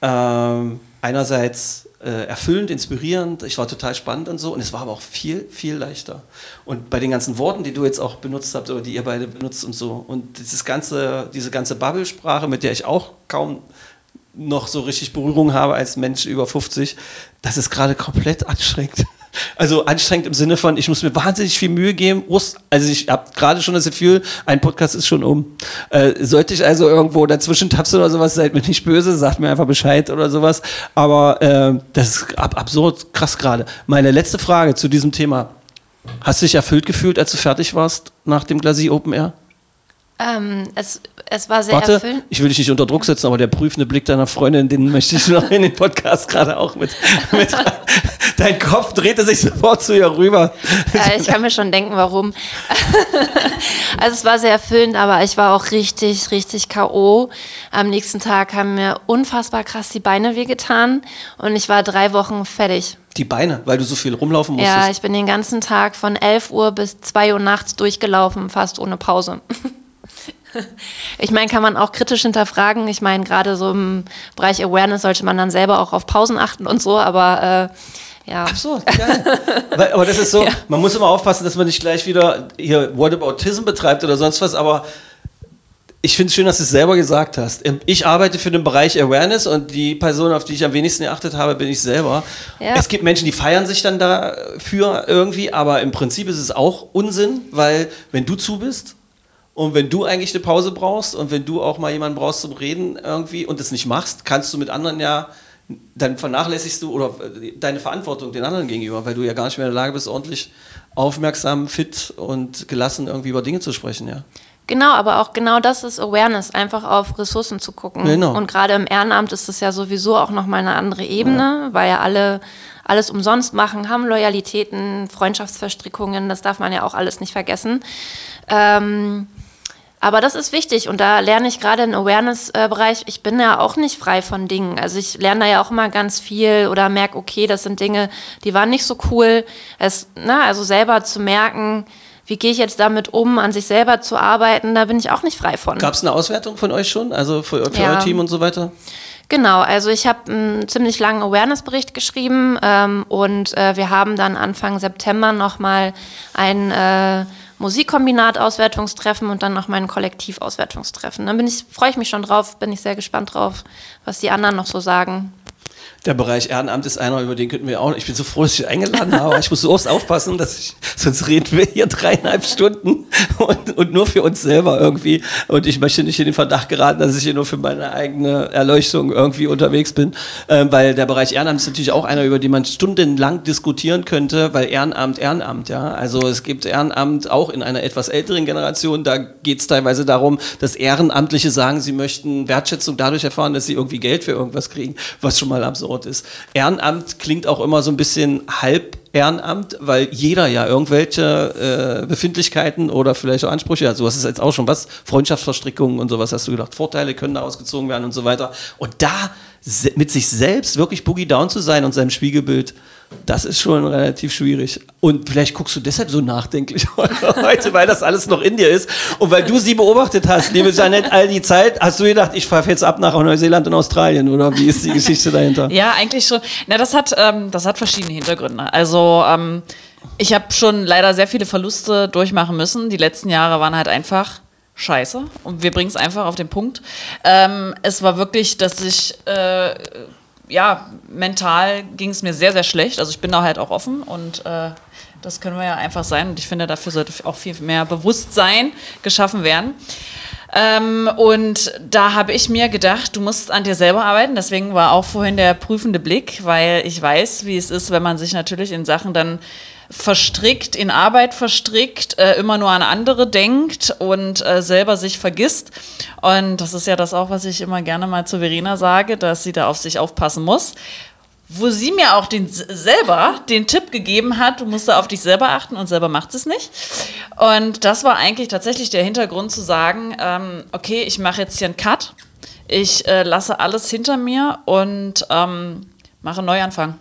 ähm, einerseits erfüllend, inspirierend, ich war total spannend und so, und es war aber auch viel, viel leichter. Und bei den ganzen Worten, die du jetzt auch benutzt habt oder die ihr beide benutzt und so, und dieses ganze, diese ganze Bubble-Sprache, mit der ich auch kaum noch so richtig Berührung habe als Mensch über 50, das ist gerade komplett anstrengend. Also anstrengend im Sinne von, ich muss mir wahnsinnig viel Mühe geben. Also ich habe gerade schon das Gefühl, ein Podcast ist schon um. Äh, sollte ich also irgendwo dazwischen tapsen oder sowas, seid mir nicht böse, sagt mir einfach Bescheid oder sowas. Aber äh, das ist ab absurd krass gerade. Meine letzte Frage zu diesem Thema. Hast du dich erfüllt gefühlt, als du fertig warst nach dem Glasie Open Air? Ähm, es, es war sehr Warte, erfüllend. ich will dich nicht unter Druck setzen, aber der prüfende Blick deiner Freundin, den möchte ich noch in den Podcast gerade auch mit, mit. Dein Kopf drehte sich sofort zu ihr rüber. Ja, ich kann mir schon denken, warum. also es war sehr erfüllend, aber ich war auch richtig, richtig K.O. Am nächsten Tag haben mir unfassbar krass die Beine wehgetan und ich war drei Wochen fertig. Die Beine, weil du so viel rumlaufen musstest. Ja, ich bin den ganzen Tag von 11 Uhr bis 2 Uhr nachts durchgelaufen, fast ohne Pause. Ich meine, kann man auch kritisch hinterfragen. Ich meine, gerade so im Bereich Awareness sollte man dann selber auch auf Pausen achten und so, aber äh, ja. Ach so, geil. Weil, aber das ist so, man muss immer aufpassen, dass man nicht gleich wieder hier Whataboutism betreibt oder sonst was, aber ich finde es schön, dass du es selber gesagt hast. Ähm, Ich arbeite für den Bereich Awareness und die Person, auf die ich am wenigsten geachtet habe, bin ich selber. Ja. Es gibt Menschen, die feiern sich dann dafür irgendwie, aber im Prinzip ist es auch Unsinn, weil wenn du zu bist und wenn du eigentlich eine Pause brauchst und wenn du auch mal jemanden brauchst zum Reden irgendwie und es nicht machst, kannst du mit anderen ja, dann vernachlässigst du oder äh, deine Verantwortung den anderen gegenüber, weil du ja gar nicht mehr in der Lage bist, ordentlich aufmerksam, fit und gelassen irgendwie über Dinge zu sprechen, ja. Genau, aber auch genau das ist Awareness, einfach auf Ressourcen zu gucken. Genau. Und gerade im Ehrenamt ist es ja sowieso auch nochmal eine andere Ebene, weil ja alle alles umsonst machen, haben Loyalitäten, Freundschaftsverstrickungen, das darf man ja auch alles nicht vergessen. Ähm, aber das ist wichtig und da lerne ich gerade im Awareness-Bereich, ich bin ja auch nicht frei von Dingen. Also ich lerne da ja auch immer ganz viel oder merke, okay, das sind Dinge, die waren nicht so cool. Es, na, also selber zu merken, wie gehe ich jetzt damit um, an sich selber zu arbeiten, da bin ich auch nicht frei von. Gab es eine Auswertung von euch schon, also für, für Ja. euer Team und so weiter? Genau, also ich habe einen ziemlich langen Awareness-Bericht geschrieben ähm, und äh, wir haben dann Anfang September nochmal ein äh, Musikkombinat-Auswertungstreffen und dann noch mein Kollektiv-Auswertungstreffen. Dann ich, freue ich mich schon drauf, bin ich sehr gespannt drauf, was die anderen noch so sagen. Der Bereich Ehrenamt ist einer, über den könnten wir auch. Ich bin so froh, dass ich eingeladen habe. Ich muss so oft aufpassen, dass ich, sonst reden wir hier dreieinhalb Stunden und, und nur für uns selber irgendwie. Und ich möchte nicht in den Verdacht geraten, dass ich hier nur für meine eigene Erleuchtung irgendwie unterwegs bin. Ähm, weil der Bereich Ehrenamt ist natürlich auch einer, über den man stundenlang diskutieren könnte, weil Ehrenamt, Ehrenamt, ja. Also es gibt Ehrenamt auch in einer etwas älteren Generation. Da geht es teilweise darum, dass Ehrenamtliche sagen, sie möchten Wertschätzung dadurch erfahren, dass sie irgendwie Geld für irgendwas kriegen, was schon mal absurd ist. Ehrenamt klingt auch immer so ein bisschen halb Ehrenamt, weil jeder ja irgendwelche äh, Befindlichkeiten oder vielleicht auch Ansprüche hat. So hast es jetzt auch schon was, Freundschaftsverstrickungen und sowas hast du gedacht. Vorteile können da ausgezogen werden und so weiter. Und da mit sich selbst wirklich boogie down zu sein und seinem Spiegelbild, das ist schon relativ schwierig. Und vielleicht guckst du deshalb so nachdenklich heute, weil das alles noch in dir ist. Und weil du sie beobachtet hast, liebe Janette, all die Zeit, hast du gedacht, ich fahre jetzt ab nach Neuseeland und Australien, oder wie ist die Geschichte dahinter? Ja, eigentlich schon. Na, das hat, ähm, das hat verschiedene Hintergründe. Also ähm, ich habe schon leider sehr viele Verluste durchmachen müssen. Die letzten Jahre waren halt einfach scheiße. Und wir bringen es einfach auf den Punkt. Ähm, es war wirklich, dass ich äh, ja, mental ging es mir sehr, sehr schlecht. Also ich bin da halt auch offen und äh, das können wir ja einfach sein. Und ich finde, dafür sollte auch viel mehr Bewusstsein geschaffen werden. Ähm, und da habe ich mir gedacht, du musst an dir selber arbeiten. Deswegen war auch vorhin der prüfende Blick, weil ich weiß, wie es ist, wenn man sich natürlich in Sachen dann verstrickt, in Arbeit verstrickt, äh, immer nur an andere denkt und äh, selber sich vergisst. Und das ist ja das auch, was ich immer gerne mal zu Verena sage, dass sie da auf sich aufpassen muss. Wo sie mir auch den, selber den Tipp gegeben hat, du musst da auf dich selber achten und selber macht es nicht. Und das war eigentlich tatsächlich der Hintergrund zu sagen, ähm, okay, ich mache jetzt hier einen Cut, ich äh, lasse alles hinter mir und ähm, mache einen Neuanfang.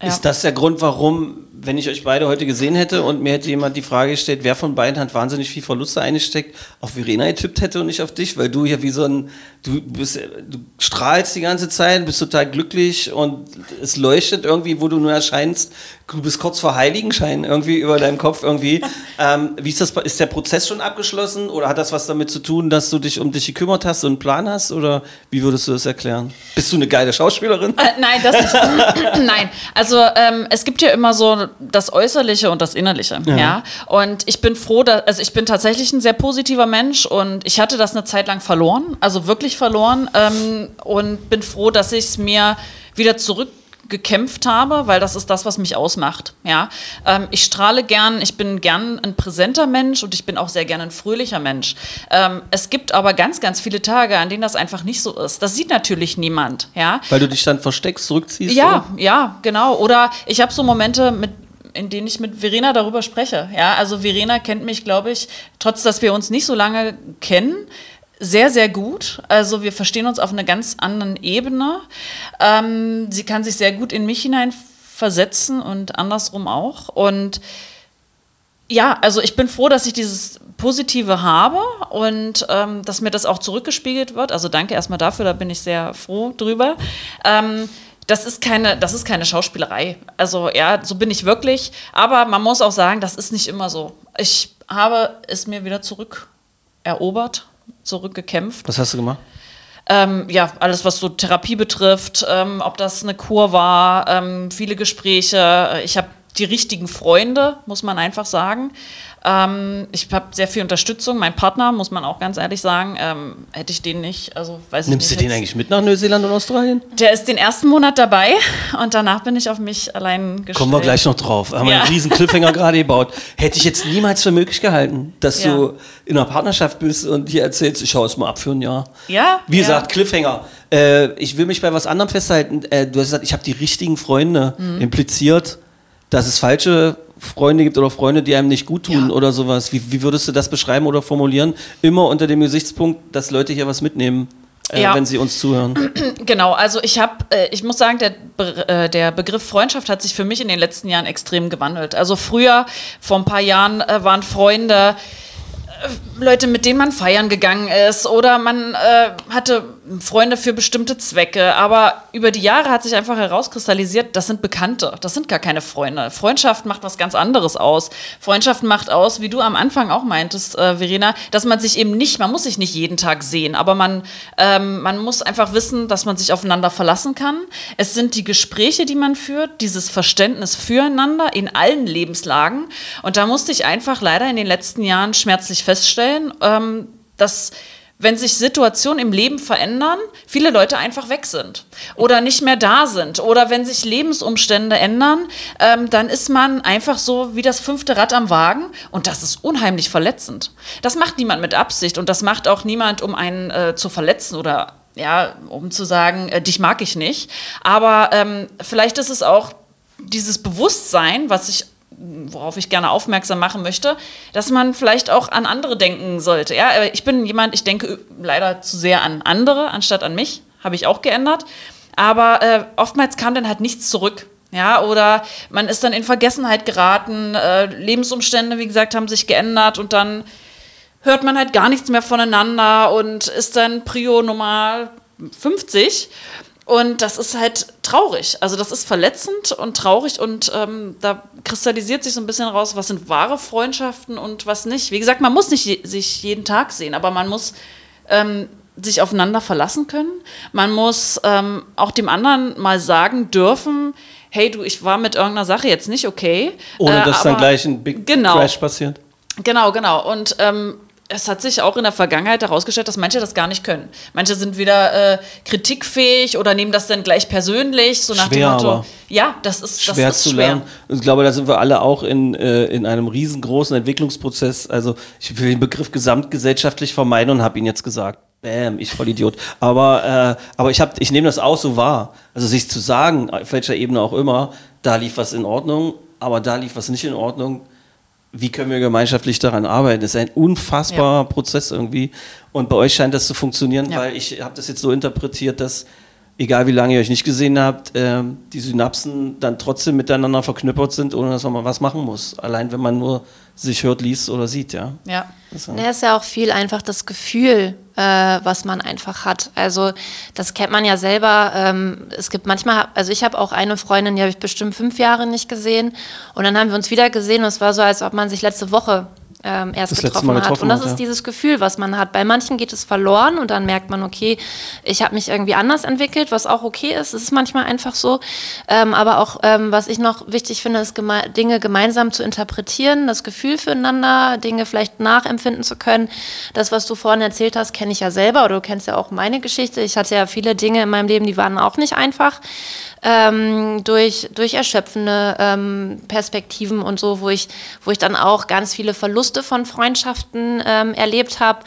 Ja. Ist das der Grund, warum, wenn ich euch beide heute gesehen hätte und mir hätte jemand die Frage gestellt, wer von beiden hat wahnsinnig viel Verluste eingesteckt, auf Verena getippt hätte und nicht auf dich, weil du hier wie so ein, du bist, du strahlst die ganze Zeit, bist total glücklich und es leuchtet irgendwie, wo du nur erscheinst. Du bist kurz vor Heiligenschein irgendwie über deinem Kopf irgendwie. ähm, wie ist das, ist der Prozess schon abgeschlossen oder hat das was damit zu tun, dass du dich um dich gekümmert hast und einen Plan hast oder wie würdest du das erklären? Bist du eine geile Schauspielerin? Äh, nein, das nicht. nein, also ähm, es gibt ja immer so das Äußerliche und das Innerliche. Ja. Und ich bin froh, dass, also ich bin tatsächlich ein sehr positiver Mensch und ich hatte das eine Zeit lang verloren, also wirklich verloren. Ähm, und bin froh, dass ich es mir wieder zurückgekämpft habe, weil das ist das, was mich ausmacht. Ja, ähm, ich strahle gern, ich bin gern ein präsenter Mensch und ich bin auch sehr gern ein fröhlicher Mensch. Ähm, es gibt aber ganz, ganz viele Tage, an denen das einfach nicht so ist. Das sieht natürlich niemand. Ja, Weil du dich dann versteckst, zurückziehst? ja, ja, genau. Oder ich habe so Momente, mit, in denen ich mit Verena darüber spreche. Ja, also Verena kennt mich, glaube ich, trotz dass wir uns nicht so lange kennen, sehr, sehr gut. Also wir verstehen uns auf einer ganz anderen Ebene. Ähm, sie kann sich sehr gut in mich hineinversetzen und andersrum auch. Und ja, also ich bin froh, dass ich dieses Positive habe und ähm, dass mir das auch zurückgespiegelt wird. Also danke erstmal dafür, da bin ich sehr froh drüber. Ähm, das ist keine, das ist keine Schauspielerei. Also ja, so bin ich wirklich. Aber man muss auch sagen, das ist nicht immer so. Ich habe es mir wieder zurückerobert, zurückgekämpft. Was hast du gemacht? Ähm, ja, alles, was so Therapie betrifft, ähm, ob das eine Kur war, ähm, viele Gespräche. Ich habe die richtigen Freunde, muss man einfach sagen. Ähm, ich habe sehr viel Unterstützung. Mein Partner, muss man auch ganz ehrlich sagen, ähm, hätte ich den nicht, also weiß Nimmst du ich nicht. den jetzt- eigentlich mit nach Neuseeland und Australien? Der ist den ersten Monat dabei und danach bin ich auf mich allein gestellt. Kommen wir gleich noch drauf. Haben wir Ja. einen riesen Cliffhanger gerade gebaut. Hätte ich jetzt niemals für möglich gehalten, dass Ja. du in einer Partnerschaft bist und dir erzählst, ich schaue es mal ab für ein Jahr. Ja, Wie ja. gesagt, Cliffhanger. Äh, ich will mich bei was anderem festhalten. Äh, du hast gesagt, ich habe die richtigen Freunde Mhm. impliziert, dass es falsche Freunde gibt oder Freunde, die einem nicht gut tun Ja. oder sowas. Wie, wie würdest du das beschreiben oder formulieren? Immer unter dem Gesichtspunkt, dass Leute hier was mitnehmen, äh, Ja. wenn sie uns zuhören. Genau, also ich habe, äh, ich muss sagen, der, Be äh, der Begriff Freundschaft hat sich für mich in den letzten Jahren extrem gewandelt. Also früher, vor ein paar Jahren, äh, waren Freunde äh, Leute, mit denen man feiern gegangen ist oder man äh, hatte Freunde für bestimmte Zwecke. Aber über die Jahre hat sich einfach herauskristallisiert, das sind Bekannte, das sind gar keine Freunde. Freundschaft macht was ganz anderes aus. Freundschaft macht aus, wie du am Anfang auch meintest, äh, Verena, dass man sich eben nicht, man muss sich nicht jeden Tag sehen, aber man, ähm, man muss einfach wissen, dass man sich aufeinander verlassen kann. Es sind die Gespräche, die man führt, dieses Verständnis füreinander in allen Lebenslagen. Und da musste ich einfach leider in den letzten Jahren schmerzlich feststellen, ähm, dass wenn sich Situationen im Leben verändern, viele Leute einfach weg sind oder nicht mehr da sind oder wenn sich Lebensumstände ändern, ähm, dann ist man einfach so wie das fünfte Rad am Wagen und das ist unheimlich verletzend. Das macht niemand mit Absicht und das macht auch niemand, um einen äh, zu verletzen oder ja, um zu sagen, äh, dich mag ich nicht. Aber ähm, vielleicht ist es auch dieses Bewusstsein, was ich worauf ich gerne aufmerksam machen möchte, dass man vielleicht auch an andere denken sollte. Ja, ich bin jemand, ich denke leider zu sehr an andere anstatt an mich, habe ich auch geändert. Aber äh, oftmals kam dann halt nichts zurück. Ja, oder man ist dann in Vergessenheit geraten, äh, Lebensumstände, wie gesagt, haben sich geändert und dann hört man halt gar nichts mehr voneinander und ist dann Prio Nummer 50. Und das ist halt traurig. Also das ist verletzend und traurig und ähm, da kristallisiert sich so ein bisschen raus, was sind wahre Freundschaften und was nicht. Wie gesagt, man muss nicht je sich jeden Tag sehen, aber man muss ähm, sich aufeinander verlassen können. Man muss ähm, auch dem anderen mal sagen dürfen, hey du, ich war mit irgendeiner Sache jetzt nicht okay. Ohne äh, dass dann aber- gleich ein Big Genau. Crash passiert. Genau, genau. Und ähm, es hat sich auch in der Vergangenheit herausgestellt, dass manche das gar nicht können. Manche sind wieder äh, kritikfähig oder nehmen das dann gleich persönlich, so nach Schwer dem Motto. Ja, das ist, das schwer ist zu schwer. lernen. Und ich glaube, da sind wir alle auch in, äh, in einem riesengroßen Entwicklungsprozess. Also ich will den Begriff gesamtgesellschaftlich vermeiden und habe ihn jetzt gesagt. Bam, ich voll Idiot. Aber, äh, aber ich, hab, ich nehme das auch so wahr. Also sich zu sagen, auf welcher Ebene auch immer, da lief was in Ordnung, aber da lief was nicht in Ordnung. Wie können wir gemeinschaftlich daran arbeiten? Das ist ein unfassbarer Prozess irgendwie. Und bei euch scheint das zu funktionieren, Ja. weil ich habe das jetzt so interpretiert, dass egal wie lange ihr euch nicht gesehen habt, ähm, die Synapsen dann trotzdem miteinander verknüppert sind, ohne dass man mal was machen muss. Allein wenn man nur sich hört, liest oder sieht, ja. Ja. Das, Ja, ist ja auch viel einfach das Gefühl, äh, was man einfach hat. Also das kennt man ja selber. Ähm, es gibt manchmal, also ich habe auch eine Freundin, die habe ich bestimmt fünf Jahre nicht gesehen. Und dann haben wir uns wieder gesehen und es war so, als ob man sich letzte Woche ähm, erst Das getroffen, hat. getroffen Und das hat, ist ja. dieses Gefühl, was man hat. Bei manchen geht es verloren und dann merkt man, okay, ich habe mich irgendwie anders entwickelt, was auch okay ist. Es ist manchmal einfach so. Ähm, aber auch, ähm, was ich noch wichtig finde, ist geme Dinge gemeinsam zu interpretieren, das Gefühl füreinander, Dinge vielleicht nachempfinden zu können. Das, was du vorhin erzählt hast, kenne ich ja selber oder du kennst ja auch meine Geschichte. Ich hatte ja viele Dinge in meinem Leben, die waren auch nicht einfach. Ähm, durch, durch erschöpfende ähm, Perspektiven und so, wo ich, wo ich dann auch ganz viele Verluste von Freundschaften ähm, erlebt habe.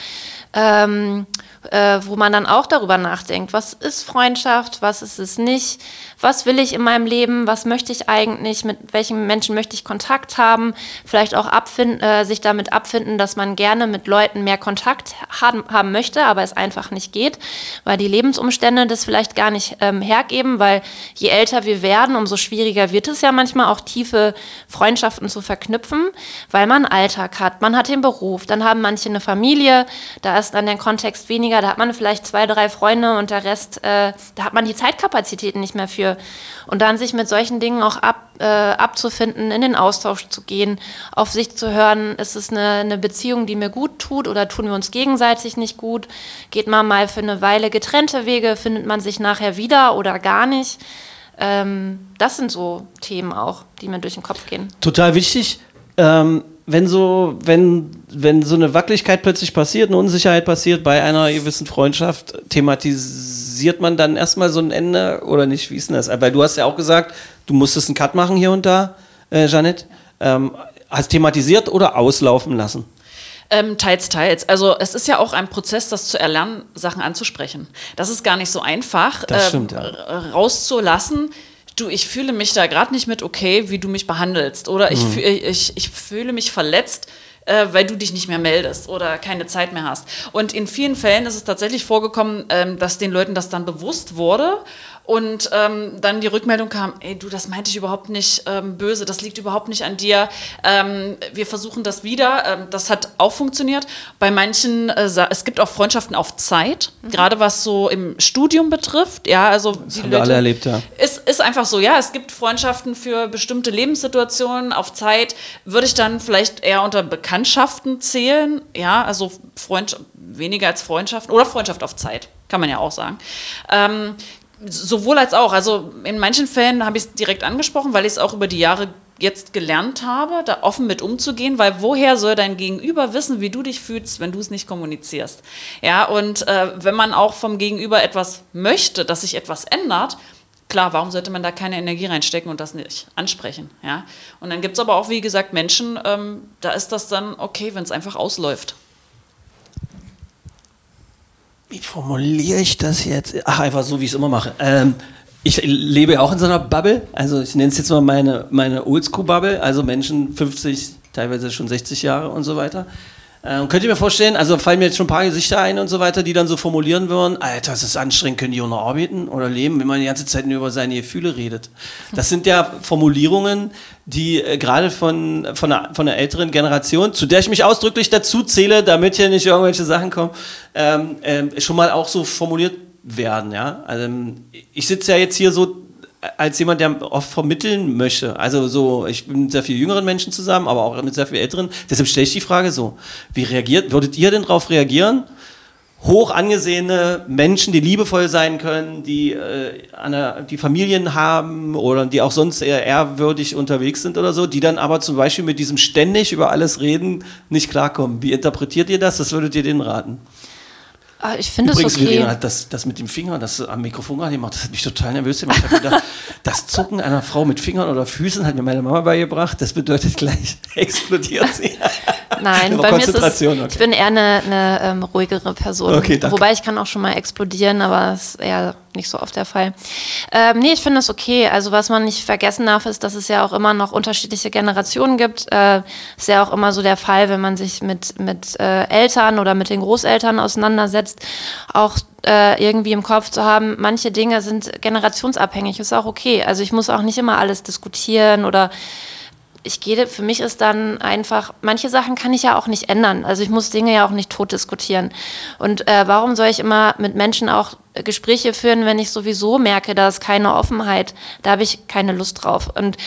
Äh, wo man dann auch darüber nachdenkt, was ist Freundschaft, was ist es nicht, was will ich in meinem Leben, was möchte ich eigentlich, mit welchen Menschen möchte ich Kontakt haben, vielleicht auch abfinden, äh, sich damit abfinden, dass man gerne mit Leuten mehr Kontakt haben, haben möchte, aber es einfach nicht geht, weil die Lebensumstände das vielleicht gar nicht ähm, hergeben, weil je älter wir werden, umso schwieriger wird es ja manchmal auch tiefe Freundschaften zu verknüpfen, weil man Alltag hat, man hat den Beruf, dann haben manche eine Familie, da ist dann der Kontext weniger, da hat man vielleicht zwei, drei Freunde und der Rest, äh, da hat man die Zeitkapazitäten nicht mehr für. Und dann sich mit solchen Dingen auch ab, äh, abzufinden, in den Austausch zu gehen, auf sich zu hören, ist es eine, eine Beziehung, die mir gut tut oder tun wir uns gegenseitig nicht gut? Geht man mal für eine Weile getrennte Wege, findet man sich nachher wieder oder gar nicht? Ähm, das sind so Themen auch, die mir durch den Kopf gehen. Total wichtig. Ähm, wenn so, wenn, wenn so eine Wackeligkeit plötzlich passiert, eine Unsicherheit passiert bei einer gewissen Freundschaft, thematisiert man dann erstmal so ein Ende oder nicht? Wie ist denn das? Weil du hast ja auch gesagt, du musstest einen Cut machen hier und da, äh, Janet. Ähm, hast thematisiert oder auslaufen lassen? Ähm, teils, teils. Also es ist ja auch ein Prozess, das zu erlernen, Sachen anzusprechen. Das ist gar nicht so einfach, Das ähm, stimmt, ja. r- rauszulassen. Du, ich fühle mich da gerade nicht mit okay, wie du mich behandelst. Oder ich, Mhm. fühl- ich, ich fühle mich verletzt, äh, weil du dich nicht mehr meldest oder keine Zeit mehr hast. Und in vielen Fällen ist es tatsächlich vorgekommen, ähm, dass den Leuten das dann bewusst wurde und ähm, dann die Rückmeldung kam, ey du, das meinte ich überhaupt nicht ähm, böse, das liegt überhaupt nicht an dir. Ähm, wir versuchen das wieder. Ähm, das hat auch funktioniert. Bei manchen, äh, es gibt auch Freundschaften auf Zeit, gerade was so im Studium betrifft. Ja, also die haben wir alle erlebt, ja. ist, ist einfach so, ja, es gibt Freundschaften für bestimmte Lebenssituationen auf Zeit, würde ich dann vielleicht eher unter Bekanntschaften zählen, ja, also Freund, weniger als Freundschaften oder Freundschaft auf Zeit, kann man ja auch sagen. Ähm, sowohl als auch, also in manchen Fällen habe ich es direkt angesprochen, weil ich es auch über die Jahre jetzt gelernt habe, da offen mit umzugehen, weil woher soll dein Gegenüber wissen, wie du dich fühlst, wenn du es nicht kommunizierst? Ja, und äh, wenn man auch vom Gegenüber etwas möchte, dass sich etwas ändert, klar, warum sollte man da keine Energie reinstecken und das nicht ansprechen? Ja? Und dann gibt es aber auch, wie gesagt, Menschen, ähm, da ist das dann okay, wenn es einfach ausläuft. Wie formuliere ich das jetzt? Ach, einfach so, wie ich es immer mache. Ähm, ich lebe ja auch in so einer Bubble. Also ich nenne es jetzt mal meine, meine Oldschool-Bubble. Also Menschen 50, teilweise schon 60 Jahre und so weiter. Ähm, könnt ihr mir vorstellen, also fallen mir jetzt schon ein paar Gesichter ein und so weiter, die dann so formulieren würden, Alter, das ist anstrengend, können die auch noch arbeiten oder leben, wenn man die ganze Zeit nur über seine Gefühle redet. Das sind ja Formulierungen, die äh, gerade von, von, einer, von einer älteren Generation, zu der ich mich ausdrücklich dazu zähle, damit hier nicht irgendwelche Sachen kommen, ähm, ähm, schon mal auch so formuliert werden. Ja? Also, ähm, ich sitze ja jetzt hier so als jemand, der oft vermitteln möchte. Also so, ich bin mit sehr vielen jüngeren Menschen zusammen, aber auch mit sehr vielen älteren. Deshalb stelle ich die Frage so, wie reagiert, würdet ihr denn darauf reagieren? Hoch angesehene Menschen, die liebevoll sein können, die, äh, eine, die Familien haben oder die auch sonst eher ehrwürdig unterwegs sind oder so, die dann aber zum Beispiel mit diesem ständig über alles reden nicht klarkommen. Wie interpretiert ihr das? Das würdet ihr denen raten? Ah, Ich finde es okay. Verena hat das, das mit dem Finger, das am Mikrofon gerade gemacht, das hat mich total nervös gemacht. Ich hab gedacht, das Zucken einer Frau mit Fingern oder Füßen hat mir meine Mama beigebracht. Das bedeutet gleich, explodiert sie. Nein, bei mir ist es, Konzentration, okay. ich bin eher eine, eine ähm, ruhigere Person. Okay, danke. Wobei ich kann auch schon mal explodieren, aber das ist eher nicht so oft der Fall. Ähm, nee, ich finde es okay. Also was man nicht vergessen darf, ist, dass es ja auch immer noch unterschiedliche Generationen gibt. Äh, ist ja auch immer so der Fall, wenn man sich mit, mit äh, Eltern oder mit den Großeltern auseinandersetzt, auch äh, irgendwie im Kopf zu haben, manche Dinge sind generationsabhängig, ist auch okay. Also ich muss auch nicht immer alles diskutieren oder ich gehe, für mich ist dann einfach, manche Sachen kann ich ja auch nicht ändern. Also ich muss Dinge ja auch nicht tot diskutieren. Und äh, warum soll ich immer mit Menschen auch Gespräche führen, wenn ich sowieso merke, da ist keine Offenheit, da habe ich keine Lust drauf. Und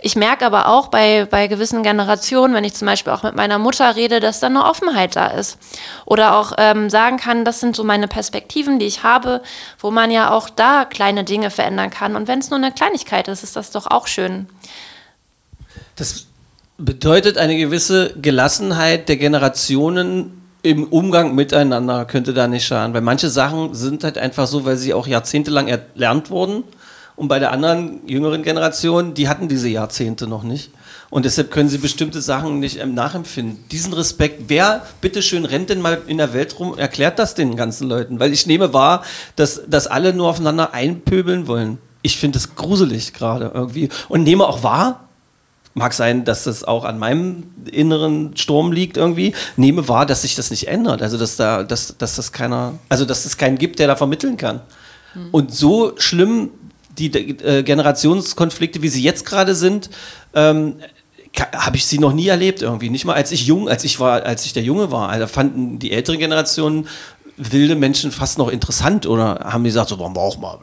ich merke aber auch bei, bei gewissen Generationen, wenn ich zum Beispiel auch mit meiner Mutter rede, dass da eine Offenheit da ist. Oder auch ähm, sagen kann, das sind so meine Perspektiven, die ich habe, wo man ja auch da kleine Dinge verändern kann. Und wenn es nur eine Kleinigkeit ist, ist das doch auch schön. Das bedeutet eine gewisse Gelassenheit der Generationen im Umgang miteinander könnte da nicht schaden, weil manche Sachen sind halt einfach so, weil sie auch jahrzehntelang erlernt wurden. Und bei der anderen jüngeren Generation, die hatten diese Jahrzehnte noch nicht. Und deshalb können sie bestimmte Sachen nicht ähm, nachempfinden. Diesen Respekt, wer bitteschön rennt denn mal in der Welt rum, erklärt das den ganzen Leuten, weil ich nehme wahr, dass, dass alle nur aufeinander einpöbeln wollen. Ich finde es gruselig gerade irgendwie. Und nehme auch wahr, Mag sein, dass das auch an meinem inneren Sturm liegt irgendwie. Nehme wahr, dass sich das nicht ändert. Also dass da, dass, dass das keiner, also dass es keinen gibt, der da vermitteln kann. Mhm. Und so schlimm die äh, Generationskonflikte, wie sie jetzt gerade sind, ähm, habe ich sie noch nie erlebt irgendwie. Nicht mal als ich jung, als ich war, als ich der Junge war. Also fanden die älteren Generationen wilde Menschen fast noch interessant oder haben gesagt, so, warum auch mal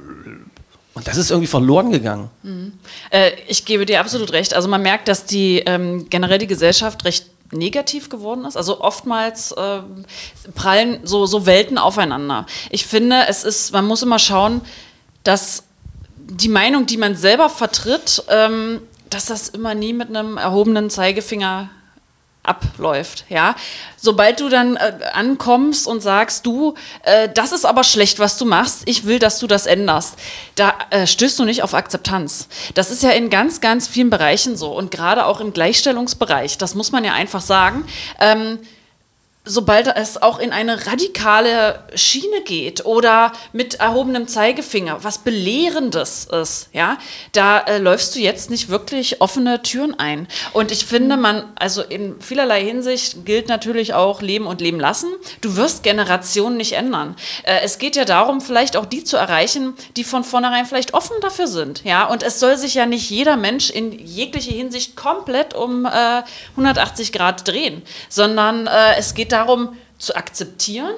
und das ist irgendwie verloren gegangen. Mhm. Äh, ich gebe dir absolut recht. Also man merkt, dass die ähm, generell die Gesellschaft recht negativ geworden ist. Also oftmals äh, prallen so, so Welten aufeinander. Ich finde, es ist, man muss immer schauen, dass die Meinung, die man selber vertritt, ähm, dass das immer nie mit einem erhobenen Zeigefinger abläuft, ja. Sobald du dann äh, ankommst und sagst, du, äh, das ist aber schlecht, was du machst, ich will, dass du das änderst, da äh, stößt du nicht auf Akzeptanz. Das ist ja in ganz, ganz vielen Bereichen so und gerade auch im Gleichstellungsbereich, das muss man ja einfach sagen. Ähm, sobald es auch in eine radikale Schiene geht oder mit erhobenem Zeigefinger, was belehrendes ist, ja, da äh, läufst du jetzt nicht wirklich offene Türen ein. Und ich finde, man, also in vielerlei Hinsicht gilt natürlich auch Leben und Leben lassen. Du wirst Generationen nicht ändern. Äh, es geht ja darum, vielleicht auch die zu erreichen, die von vornherein vielleicht offen dafür sind, ja. Und es soll sich ja nicht jeder Mensch in jeglicher Hinsicht komplett um äh, 180 Grad drehen, sondern äh, es geht darum zu akzeptieren,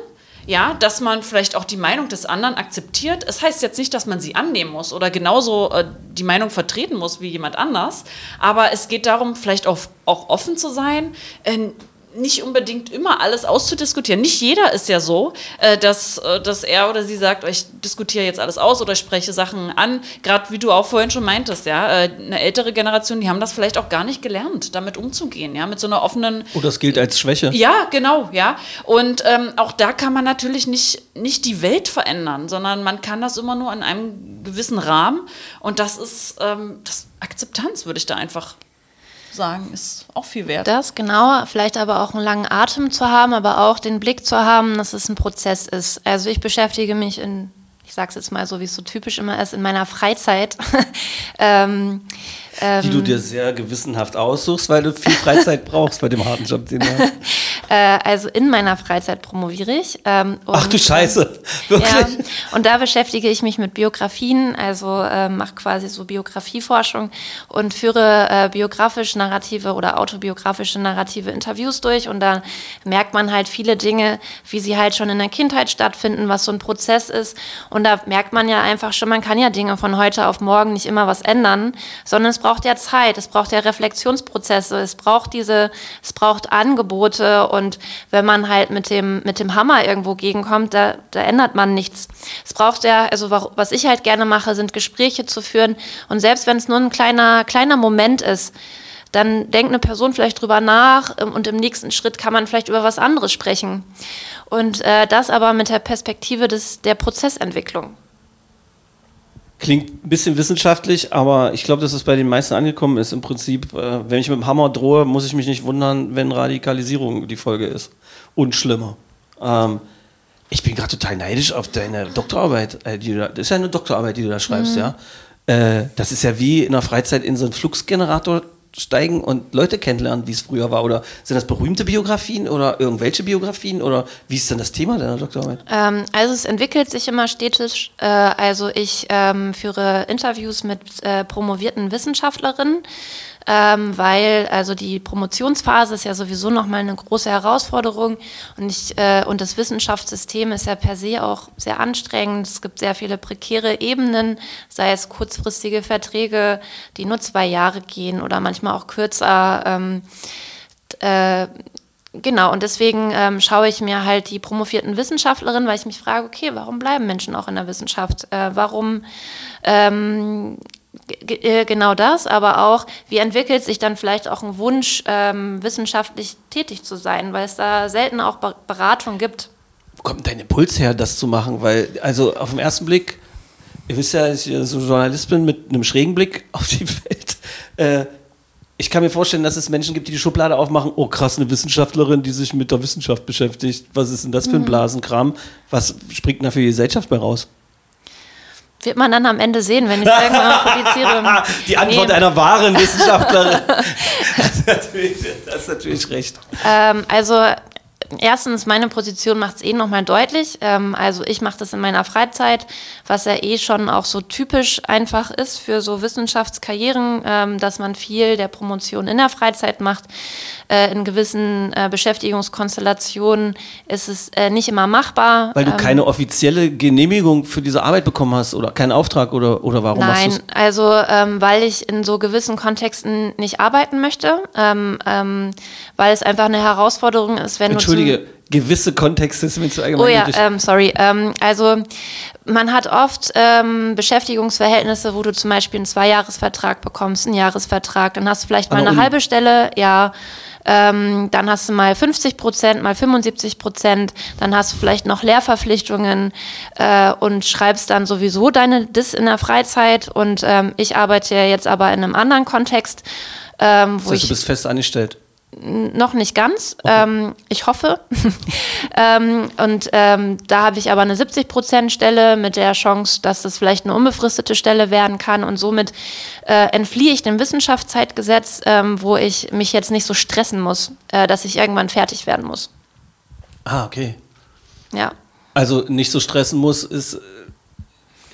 ja, dass man vielleicht auch die Meinung des anderen akzeptiert. Es heißt jetzt nicht, dass man sie annehmen muss oder genauso äh, die Meinung vertreten muss wie jemand anders, aber es geht darum, vielleicht auch, auch offen zu sein, äh, nicht unbedingt immer alles auszudiskutieren. Nicht jeder ist ja so, äh, dass, äh, dass er oder sie sagt, ich diskutiere jetzt alles aus oder spreche Sachen an. Gerade wie du auch vorhin schon meintest, ja, äh, eine ältere Generation, die haben das vielleicht auch gar nicht gelernt, damit umzugehen, ja, mit so einer offenen. Oh, das gilt als Schwäche. Ja, genau, ja. Und ähm, auch da kann man natürlich nicht, nicht die Welt verändern, sondern man kann das immer nur in einem gewissen Rahmen. Und das ist ähm, das Akzeptanz, würde ich da einfach sagen, ist auch viel wert. Das, genau. Vielleicht aber auch einen langen Atem zu haben, aber auch den Blick zu haben, dass es ein Prozess ist. Also ich beschäftige mich in, ich sage es jetzt mal so, wie es so typisch immer ist, in meiner Freizeit. ähm, die du dir sehr gewissenhaft aussuchst, weil du viel Freizeit brauchst bei dem harten Job, den du hast. Äh, also in meiner Freizeit promoviere ich. Ähm, Ach du Scheiße, wirklich? Ja, und da beschäftige ich mich mit Biografien, also äh, mache quasi so Biografieforschung und führe äh, biografisch narrative oder autobiografische narrative Interviews durch. Und da merkt man halt viele Dinge, wie sie halt schon in der Kindheit stattfinden, was so ein Prozess ist. Und da merkt man ja einfach schon, man kann ja Dinge von heute auf morgen nicht immer was ändern, sondern es braucht ja Zeit, es braucht ja Reflexionsprozesse, es braucht diese, es braucht Angebote und und wenn man halt mit dem, mit dem Hammer irgendwo gegenkommt, da, da ändert man nichts. Es braucht ja, also was ich halt gerne mache, sind Gespräche zu führen. Und selbst wenn es nur ein kleiner, kleiner Moment ist, dann denkt eine Person vielleicht drüber nach ähm, und im nächsten Schritt kann man vielleicht über was anderes sprechen. Und äh, das aber mit der Perspektive des, der Prozessentwicklung. Klingt ein bisschen wissenschaftlich, aber ich glaube, dass es bei den meisten angekommen ist. Im Prinzip, äh, wenn ich mit dem Hammer drohe, muss ich mich nicht wundern, wenn Radikalisierung die Folge ist. Und schlimmer. Ähm, ich bin gerade total neidisch auf deine Doktorarbeit. Äh, die da, das ist ja eine Doktorarbeit, die du da schreibst, mhm. ja. Äh, das ist ja wie in der Freizeit in so einen Fluxgenerator steigen und Leute kennenlernen, wie es früher war? Oder sind das berühmte Biografien oder irgendwelche Biografien? Oder wie ist denn das Thema deiner Doktorarbeit? Ähm, also es entwickelt sich immer stetig. Äh, also ich ähm, führe Interviews mit äh, promovierten Wissenschaftlerinnen ähm, weil also die Promotionsphase ist ja sowieso nochmal eine große Herausforderung und, ich, äh, und das Wissenschaftssystem ist ja per se auch sehr anstrengend. Es gibt sehr viele prekäre Ebenen, sei es kurzfristige Verträge, die nur zwei Jahre gehen oder manchmal auch kürzer. Ähm, äh, Genau, und deswegen ähm, schaue ich mir halt die promovierten Wissenschaftlerinnen, weil ich mich frage, okay, warum bleiben Menschen auch in der Wissenschaft? Äh, warum ähm, äh, genau das, aber auch, wie entwickelt sich dann vielleicht auch ein Wunsch, ähm, wissenschaftlich tätig zu sein, weil es da selten auch Beratung gibt. Wo kommt dein Impuls her, das zu machen? Weil, also auf den ersten Blick, ihr wisst ja, dass ich so Journalist bin mit einem schrägen Blick auf die Welt. Äh, ich kann mir vorstellen, dass es Menschen gibt, die die Schublade aufmachen, oh krass, eine Wissenschaftlerin, die sich mit der Wissenschaft beschäftigt. Was ist denn das für ein mhm. Blasenkram? Was springt da für die Gesellschaft bei raus? Wird man dann am Ende sehen, wenn ich es irgendwann mal publiziere. Die Antwort nee. einer wahren Wissenschaftlerin. das, ist natürlich, das ist natürlich recht. Ähm, also erstens, meine Position macht es eh nochmal deutlich. Ähm, also ich mache das in meiner Freizeit, was ja eh schon auch so typisch einfach ist für so Wissenschaftskarrieren, ähm, dass man viel der Promotion in der Freizeit macht. Äh, in gewissen äh, Beschäftigungskonstellationen ist es äh, nicht immer machbar. Weil du ähm, keine offizielle Genehmigung für diese Arbeit bekommen hast oder keinen Auftrag oder, oder warum Nein, machst Nein, also ähm, weil ich in so gewissen Kontexten nicht arbeiten möchte, ähm, ähm, weil es einfach eine Herausforderung ist, wenn du Entschuldige, gewisse Kontexte sind mir zu allgemein. Oh ja, ähm, sorry. Ähm, also man hat oft ähm, Beschäftigungsverhältnisse, wo du zum Beispiel einen Zweijahresvertrag bekommst, einen Jahresvertrag, dann hast du vielleicht mal eine Uni. halbe Stelle, ja. Ähm, dann hast du mal 50 Prozent, mal 75 Prozent, dann hast du vielleicht noch Lehrverpflichtungen äh, und schreibst dann sowieso deine Dis in der Freizeit. Und ähm, ich arbeite jetzt aber in einem anderen Kontext. Ähm, wo das heißt, ich, du bist fest angestellt? Noch nicht ganz. Okay. Ähm, ich hoffe. ähm, und ähm, da habe ich aber eine 70-Prozent-Stelle mit der Chance, dass es vielleicht eine unbefristete Stelle werden kann. Und somit äh, entfliehe ich dem Wissenschaftszeitgesetz, ähm, wo ich mich jetzt nicht so stressen muss, äh, dass ich irgendwann fertig werden muss. Ah, okay. Ja. Also nicht so stressen muss, ist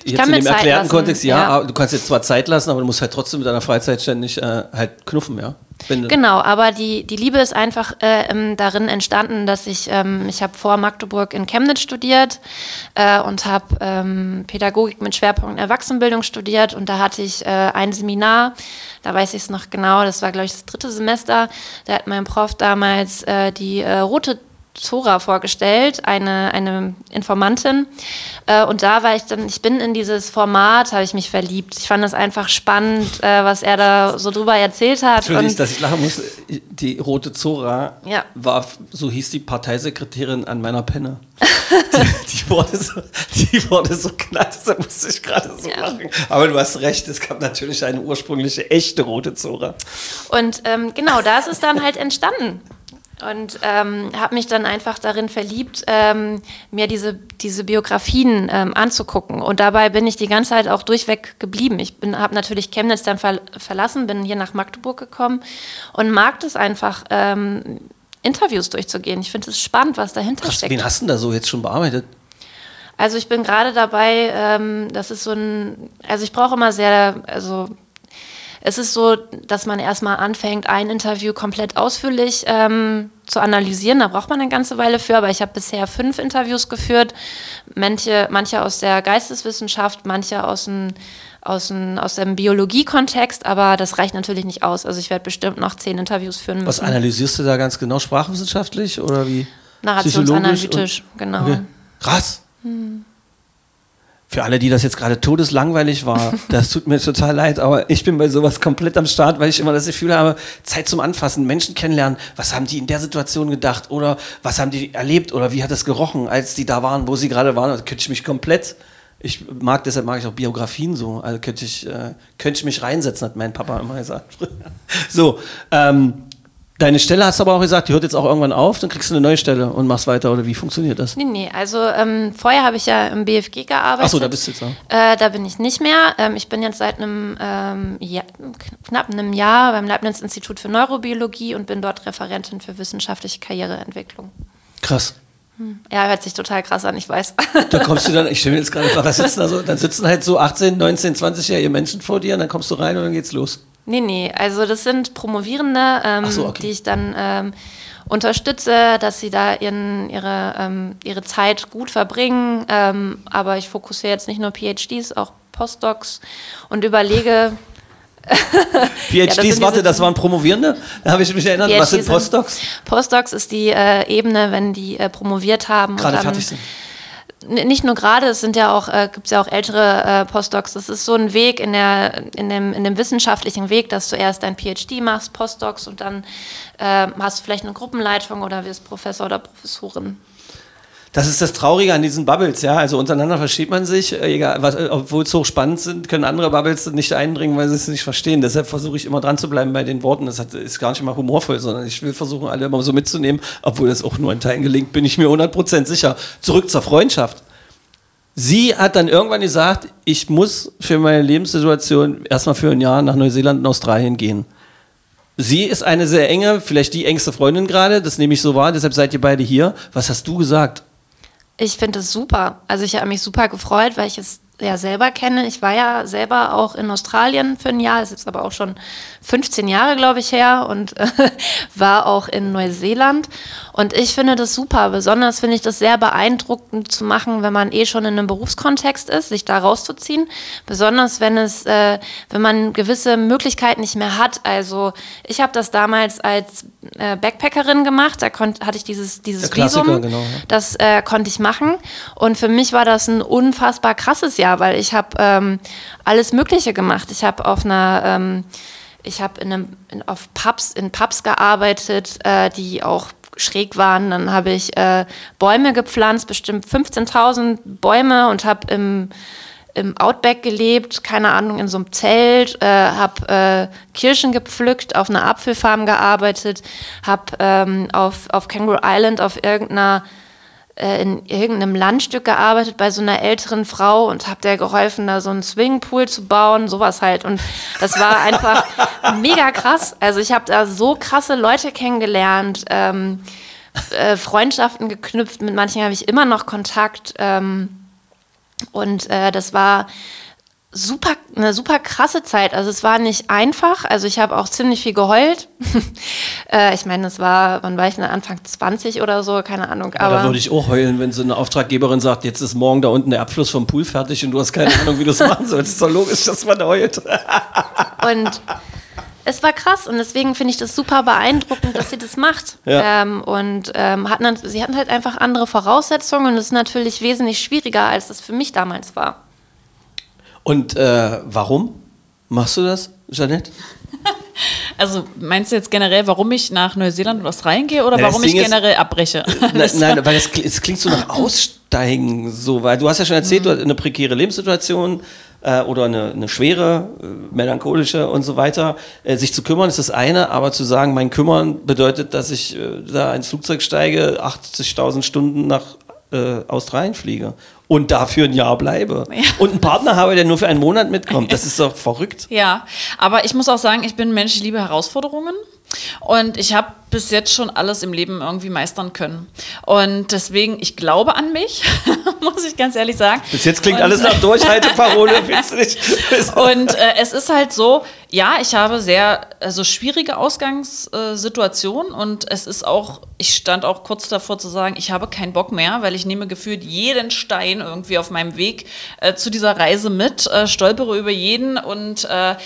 jetzt in dem erklärten Kontext, ja, ja, du kannst jetzt zwar Zeit lassen, aber du musst halt trotzdem mit deiner Freizeit ständig äh, halt knuffen, ja. Genau, aber die, die Liebe ist einfach äh, darin entstanden, dass ich, ähm, ich habe vor Magdeburg in Chemnitz studiert äh, und habe ähm, Pädagogik mit Schwerpunkt Erwachsenenbildung studiert. Und da hatte ich äh, ein Seminar, da weiß ich es noch genau, das war glaube ich das dritte Semester, da hat mein Prof damals äh, die äh, rote Zora vorgestellt, eine, eine Informantin. Äh, und da war ich dann, ich bin in dieses Format, habe ich mich verliebt. Ich fand das einfach spannend, äh, was er da so drüber erzählt hat. Entschuldigung, dass ich lachen muss. Die rote Zora ja. war, so hieß die Parteisekretärin an meiner Penne. die, die, wurde so, die wurde so knapp, da musste ich gerade so ja. lachen. Aber du hast recht, es gab natürlich eine ursprüngliche, echte rote Zora. Und ähm, genau, da ist es dann halt entstanden. Und ähm, habe mich dann einfach darin verliebt, ähm, mir diese, diese Biografien ähm, anzugucken. Und dabei bin ich die ganze Zeit auch durchweg geblieben. Ich habe natürlich Chemnitz dann ver verlassen, bin hier nach Magdeburg gekommen und mag es einfach, ähm, Interviews durchzugehen. Ich finde es spannend, was dahinter Krass, steckt. Wen hast du denn da so jetzt schon bearbeitet? Also ich bin gerade dabei, ähm, das ist so ein, also ich brauche immer sehr, also es ist so, dass man erstmal anfängt, ein Interview komplett ausführlich ähm, zu analysieren. Da braucht man eine ganze Weile für, aber ich habe bisher fünf Interviews geführt. Manche, manche aus der Geisteswissenschaft, manche aus dem aus dem, aus dem Biologie-Kontext, aber das reicht natürlich nicht aus. Also ich werde bestimmt noch zehn Interviews führen müssen. Was analysierst du da ganz genau? Sprachwissenschaftlich oder wie? Narrationsanalytisch, genau. Okay. Krass. Hm. Für alle, die das jetzt gerade todeslangweilig war, das tut mir total leid, aber ich bin bei sowas komplett am Start, weil ich immer das Gefühl habe, Zeit zum Anfassen, Menschen kennenlernen, was haben die in der Situation gedacht oder was haben die erlebt oder wie hat es gerochen, als die da waren, wo sie gerade waren, da könnte ich mich komplett, ich mag, deshalb mag ich auch Biografien so, also könnte ich, äh, könnte ich mich reinsetzen, hat mein Papa immer gesagt. so, ähm, Deine Stelle hast du aber auch gesagt, die hört jetzt auch irgendwann auf, dann kriegst du eine neue Stelle und machst weiter oder wie funktioniert das? Nee, nee, also ähm, vorher habe ich ja im BFG gearbeitet. Achso, da bist du jetzt auch. Äh, da bin ich nicht mehr. Ähm, ich bin jetzt seit einem ähm, ja, knapp einem Jahr beim Leibniz-Institut für Neurobiologie und bin dort Referentin für wissenschaftliche Karriereentwicklung. Krass. Hm. Ja, hört sich total krass an, ich weiß. Da kommst du dann, ich stelle mir jetzt gerade vor, da sitzen also, dann sitzen halt so 18, 19, 20-jährige Menschen vor dir und dann kommst du rein und dann geht's los. Nee, nee, also das sind Promovierende, ähm, so, okay. die ich dann ähm, unterstütze, dass sie da ihren, ihre, ähm, ihre Zeit gut verbringen. Ähm, aber ich fokussiere jetzt nicht nur PhDs, auch Postdocs und überlege, PhDs, das sind warte, das waren Promovierende? Da habe ich mich erinnert. Was sind Postdocs? Postdocs ist die äh, Ebene, wenn die äh, promoviert haben. Gerade fertig sind. Nicht nur gerade, es sind ja auch, äh, gibt ja auch ältere äh, Postdocs. Das ist so ein Weg in, der, in, dem, in dem wissenschaftlichen Weg, dass du erst dein PhD machst, Postdocs und dann äh, hast du vielleicht eine Gruppenleitung oder wirst Professor oder Professorin. Das ist das Traurige an diesen Bubbles, ja. Also untereinander versteht man sich, äh, egal, äh, obwohl es hochspannend sind, können andere Bubbles nicht eindringen, weil sie es nicht verstehen. Deshalb versuche ich immer dran zu bleiben bei den Worten. Das ist gar nicht immer humorvoll, sondern ich will versuchen, alle immer so mitzunehmen, obwohl das auch nur in Teilen gelingt, bin ich mir 100% sicher. Zurück zur Freundschaft. Sie hat dann irgendwann gesagt, ich muss für meine Lebenssituation erstmal für ein Jahr nach Neuseeland und Australien gehen. Sie ist eine sehr enge, vielleicht die engste Freundin gerade, das nehme ich so wahr, deshalb seid ihr beide hier. Was hast du gesagt? Ich finde es super. Also ich habe mich super gefreut, weil ich es ja selber kenne. Ich war ja selber auch in Australien für ein Jahr, das ist aber auch schon 15 Jahre, glaube ich, her und äh, war auch in Neuseeland. Und ich finde das super. Besonders finde ich das sehr beeindruckend zu machen, wenn man eh schon in einem Berufskontext ist, sich da rauszuziehen. Besonders wenn es, äh, wenn man gewisse Möglichkeiten nicht mehr hat. Also ich habe das damals als äh, Backpackerin gemacht. Da konnt, hatte ich dieses, dieses Visum. genau, ja. Das äh, konnte ich machen. Und für mich war das ein unfassbar krasses Jahr, weil ich habe ähm, alles Mögliche gemacht. Ich habe auf einer, ähm, ich habe in einem, in, auf Pubs, in Pubs gearbeitet, äh, die auch schräg waren. Dann habe ich äh, Bäume gepflanzt, bestimmt 15.000 Bäume und habe im im Outback gelebt, keine Ahnung, in so einem Zelt, äh, habe äh, Kirschen gepflückt, auf einer Apfelfarm gearbeitet, habe ähm, auf, auf Kangaroo Island auf irgendeiner äh, in irgendeinem Landstück gearbeitet bei so einer älteren Frau und habe der geholfen, da so einen Swimmingpool zu bauen, sowas halt. Und das war einfach mega krass. Also ich habe da so krasse Leute kennengelernt, ähm, äh, Freundschaften geknüpft, mit manchen habe ich immer noch Kontakt. Ähm, und äh, das war super, eine super krasse Zeit. Also es war nicht einfach. Also ich habe auch ziemlich viel geheult. äh, ich meine, es war, wann war ich denn? Anfang 20 oder so, keine Ahnung. Aber da Aber würde ich auch heulen, wenn so eine Auftraggeberin sagt, jetzt ist morgen da unten der Abfluss vom Pool fertig und du hast keine Ahnung, wie du es machen sollst. Ist doch logisch, dass man heult. und es war krass und deswegen finde ich das super beeindruckend, dass sie das macht. Ja. Ähm, und ähm, hatten, sie hatten halt einfach andere Voraussetzungen und es ist natürlich wesentlich schwieriger, als das für mich damals war. Und äh, warum machst du das, Jeanette? Also meinst du jetzt generell, warum ich nach Neuseeland und Australien gehe oder das warum ich Ding ist- generell abbreche? Nein, nein, weil das, es klingt so nach Aussteigen, so, weil du hast ja schon erzählt, du hast eine prekäre Lebenssituation äh, oder eine, eine schwere, äh, melancholische und so weiter. Äh, sich zu kümmern ist das eine, aber zu sagen, mein Kümmern bedeutet, dass ich äh, da ins Flugzeug steige, 80.000 Stunden nach äh, Australien fliege und dafür ein Jahr bleibe und einen Partner habe, der nur für einen Monat mitkommt. Das ist doch verrückt. Ja, aber ich muss auch sagen, ich bin ein Mensch, ich liebe Herausforderungen. Und ich habe bis jetzt schon alles im Leben irgendwie meistern können. Und deswegen, ich glaube an mich, muss ich ganz ehrlich sagen. Bis jetzt klingt Und- alles nach Durchhalteparole, findest du nicht? Und äh, es ist halt so, ja, ich habe sehr also schwierige Ausgangssituationen und es ist auch, ich stand auch kurz davor zu sagen, ich habe keinen Bock mehr, weil ich nehme gefühlt jeden Stein irgendwie auf meinem Weg äh, zu dieser Reise mit, äh, stolpere über jeden und äh,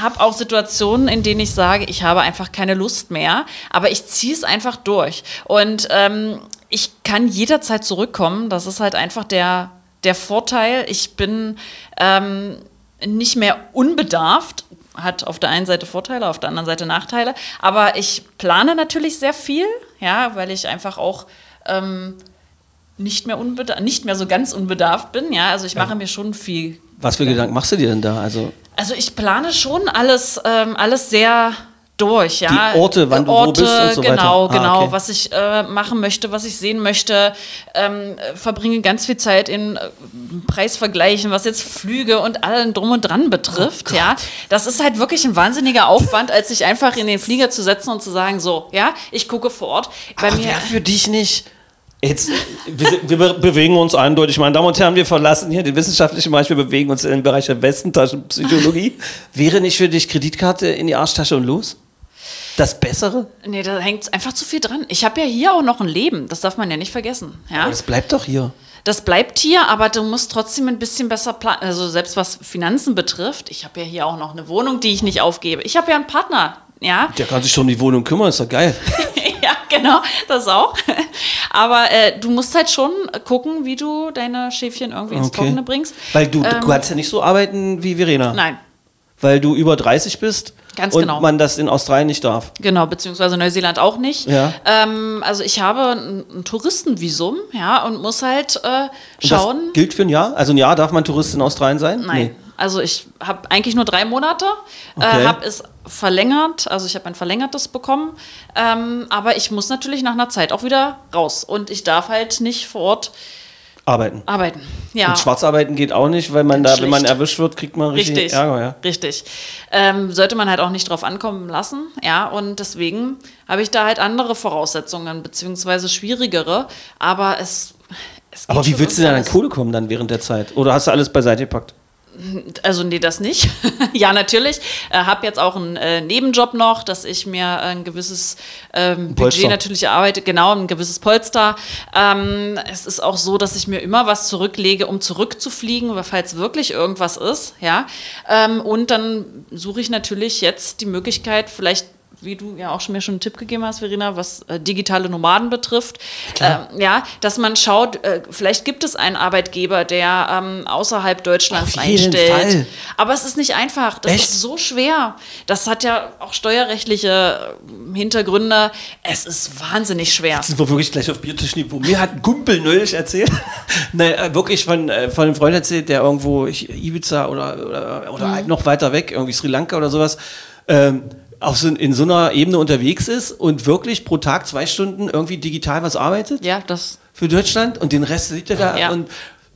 habe auch Situationen, in denen ich sage, ich habe einfach keine Lust mehr, aber ich ziehe es einfach durch. Und ähm, ich kann jederzeit zurückkommen. Das ist halt einfach der, der Vorteil. Ich bin ähm, nicht mehr unbedarft. Hat auf der einen Seite Vorteile, auf der anderen Seite Nachteile. Aber ich plane natürlich sehr viel, ja, weil ich einfach auch ähm, nicht mehr nicht mehr so ganz unbedarft bin. Ja, also ich mache mir schon viel Was für Gedanken machst du dir denn da? Also also ich plane schon alles, ähm, alles sehr durch, ja. Die Orte, wann du wo bist und so weiter. genau, Ah, genau, okay. was ich äh, machen möchte, was ich sehen möchte. Ähm, äh, verbringe ganz viel Zeit in äh, Preisvergleichen, was jetzt Flüge und allen drum und dran betrifft, Oh ja. Das ist halt wirklich ein wahnsinniger Aufwand, als sich einfach in den Flieger zu setzen und zu sagen, so, ja, ich gucke vor Ort. Bei Aber mir, wäre für dich nicht Jetzt, wir, wir be- bewegen uns eindeutig, meine Damen und Herren, wir verlassen hier den wissenschaftlichen Bereich, wir bewegen uns in den Bereich der Westentaschenpsychologie. Wäre nicht für dich Kreditkarte in die Arschtasche und los? Das Bessere? Nee, da hängt einfach zu viel dran. Ich habe ja hier auch noch ein Leben, das darf man ja nicht vergessen. Ja? Aber das bleibt doch hier. Das bleibt hier, aber du musst trotzdem ein bisschen besser planen. Also selbst was Finanzen betrifft, ich habe ja hier auch noch eine Wohnung, die ich nicht aufgebe. Ich habe ja einen Partner, ja. Der kann sich schon um die Wohnung kümmern, ist doch geil. ja, genau, das auch. Aber äh, du musst halt schon gucken, wie du deine Schäfchen irgendwie ins Trockene bringst. Weil du, Ähm, du kannst ja nicht so arbeiten wie Verena. Nein, Weil du über 30 bist Ganz und genau. man das in Australien nicht darf. Genau, beziehungsweise Neuseeland auch nicht. Ja. Ähm, also ich habe ein, ein Touristenvisum, ja, und muss halt äh, Und schauen. Das gilt für ein Jahr? Also ein Jahr darf man Tourist in Australien sein? Nein. Also ich habe eigentlich nur drei Monate, Okay. äh, habe es verlängert, also ich habe ein verlängertes bekommen, ähm, aber ich muss natürlich nach einer Zeit auch wieder raus und ich darf halt nicht vor Ort Arbeiten. arbeiten. Ja. Und Schwarzarbeiten geht auch nicht, weil man da, Ganz wenn man schlecht. erwischt wird, kriegt man richtig, Richtig, Ärger. Ja. richtig. Ähm, sollte man halt auch nicht drauf ankommen lassen, ja, und deswegen habe ich da halt andere Voraussetzungen, beziehungsweise schwierigere, aber es, es Aber wie willst du denn an. Kohle kommen dann während der Zeit? Oder hast du alles beiseite gepackt? Also nee, das nicht. ja, natürlich. Äh, habe jetzt auch einen äh, Nebenjob noch, dass ich mir ein gewisses ähm. Budget natürlich erarbeite, genau, ein gewisses Polster. Ähm, es ist auch so, dass ich mir immer was zurücklege, um zurückzufliegen, falls wirklich irgendwas ist, ja. Ähm, und dann suche ich natürlich jetzt die Möglichkeit, vielleicht wie du ja auch schon mir schon einen Tipp gegeben hast, Verena, was äh, digitale Nomaden betrifft, ähm, ja, dass man schaut, äh, vielleicht gibt es einen Arbeitgeber, der ähm, außerhalb Deutschlands Auf jeden einstellt. Fall. Aber es ist nicht einfach. Das Echt? ist so schwer. Das hat ja auch steuerrechtliche äh, Hintergründe. Es ist wahnsinnig schwer. sind wir wirklich gleich auf Biertischniveau. Mir hat ein Kumpel neulich erzählt, nein, äh, wirklich von, äh, von einem Freund erzählt, der irgendwo Ibiza oder, oder, oder Mhm. noch weiter weg, irgendwie Sri Lanka oder sowas, ähm, auf so, in so einer Ebene unterwegs ist und wirklich pro Tag zwei Stunden irgendwie digital was arbeitet Ja, das. für Deutschland und den Rest sieht er da Ja. und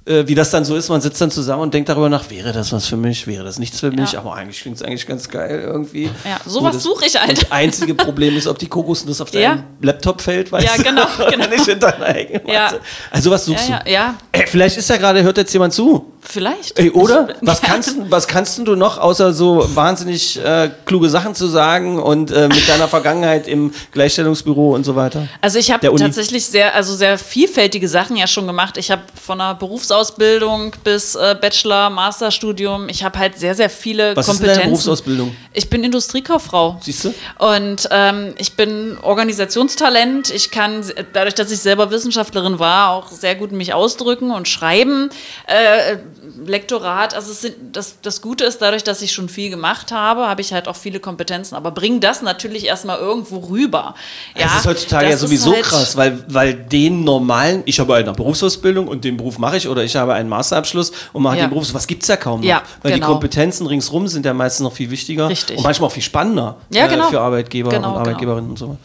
äh, wie das dann so ist, man sitzt dann zusammen und denkt darüber nach, wäre das was für mich, wäre das nichts für mich, Ja. aber eigentlich klingt es eigentlich ganz geil irgendwie. Ja, sowas suche ich halt. Das einzige Problem ist, ob die Kokosnuss auf deinem Ja. Laptop fällt, weißt Ja, genau, genau. nicht in deiner Hängematte. Ja. Also was Ja, suchst ja, du? ja, Ey, vielleicht ist ja gerade, hört jetzt jemand zu. Vielleicht. Ey, oder? Was kannst, du- was kannst du noch, außer so wahnsinnig äh, kluge Sachen zu sagen und äh, mit deiner Vergangenheit im Gleichstellungsbüro und so weiter? Also ich habe tatsächlich sehr, also sehr vielfältige Sachen ja schon gemacht. Ich habe von der Berufsausbildung bis äh, Bachelor, Masterstudium, ich habe halt sehr, sehr viele Was ist denn Kompetenzen. deine Berufsausbildung? Ich bin Industriekauffrau. Siehst du? Und ähm, ich bin Organisationstalent. Ich kann, dadurch, dass ich selber Wissenschaftlerin war, auch sehr gut mich ausdrücken und schreiben. Äh, Lektorat, also sind, das, das Gute ist, dadurch, dass ich schon viel gemacht habe, habe ich halt auch viele Kompetenzen. Aber bring das natürlich erstmal irgendwo rüber. Ja, das ist heutzutage ja das ist sowieso halt- krass, weil, weil den normalen, ich habe eine Berufsausbildung und den Beruf mache ich oder ich habe einen Masterabschluss und mache Ja. den Beruf, was gibt es ja kaum noch. Ja, weil die genau. Kompetenzen ringsrum sind ja meistens noch viel wichtiger Richtig. und manchmal auch viel spannender äh, Ja, genau. für Arbeitgeber Genau, und genau. Arbeitgeberinnen und so.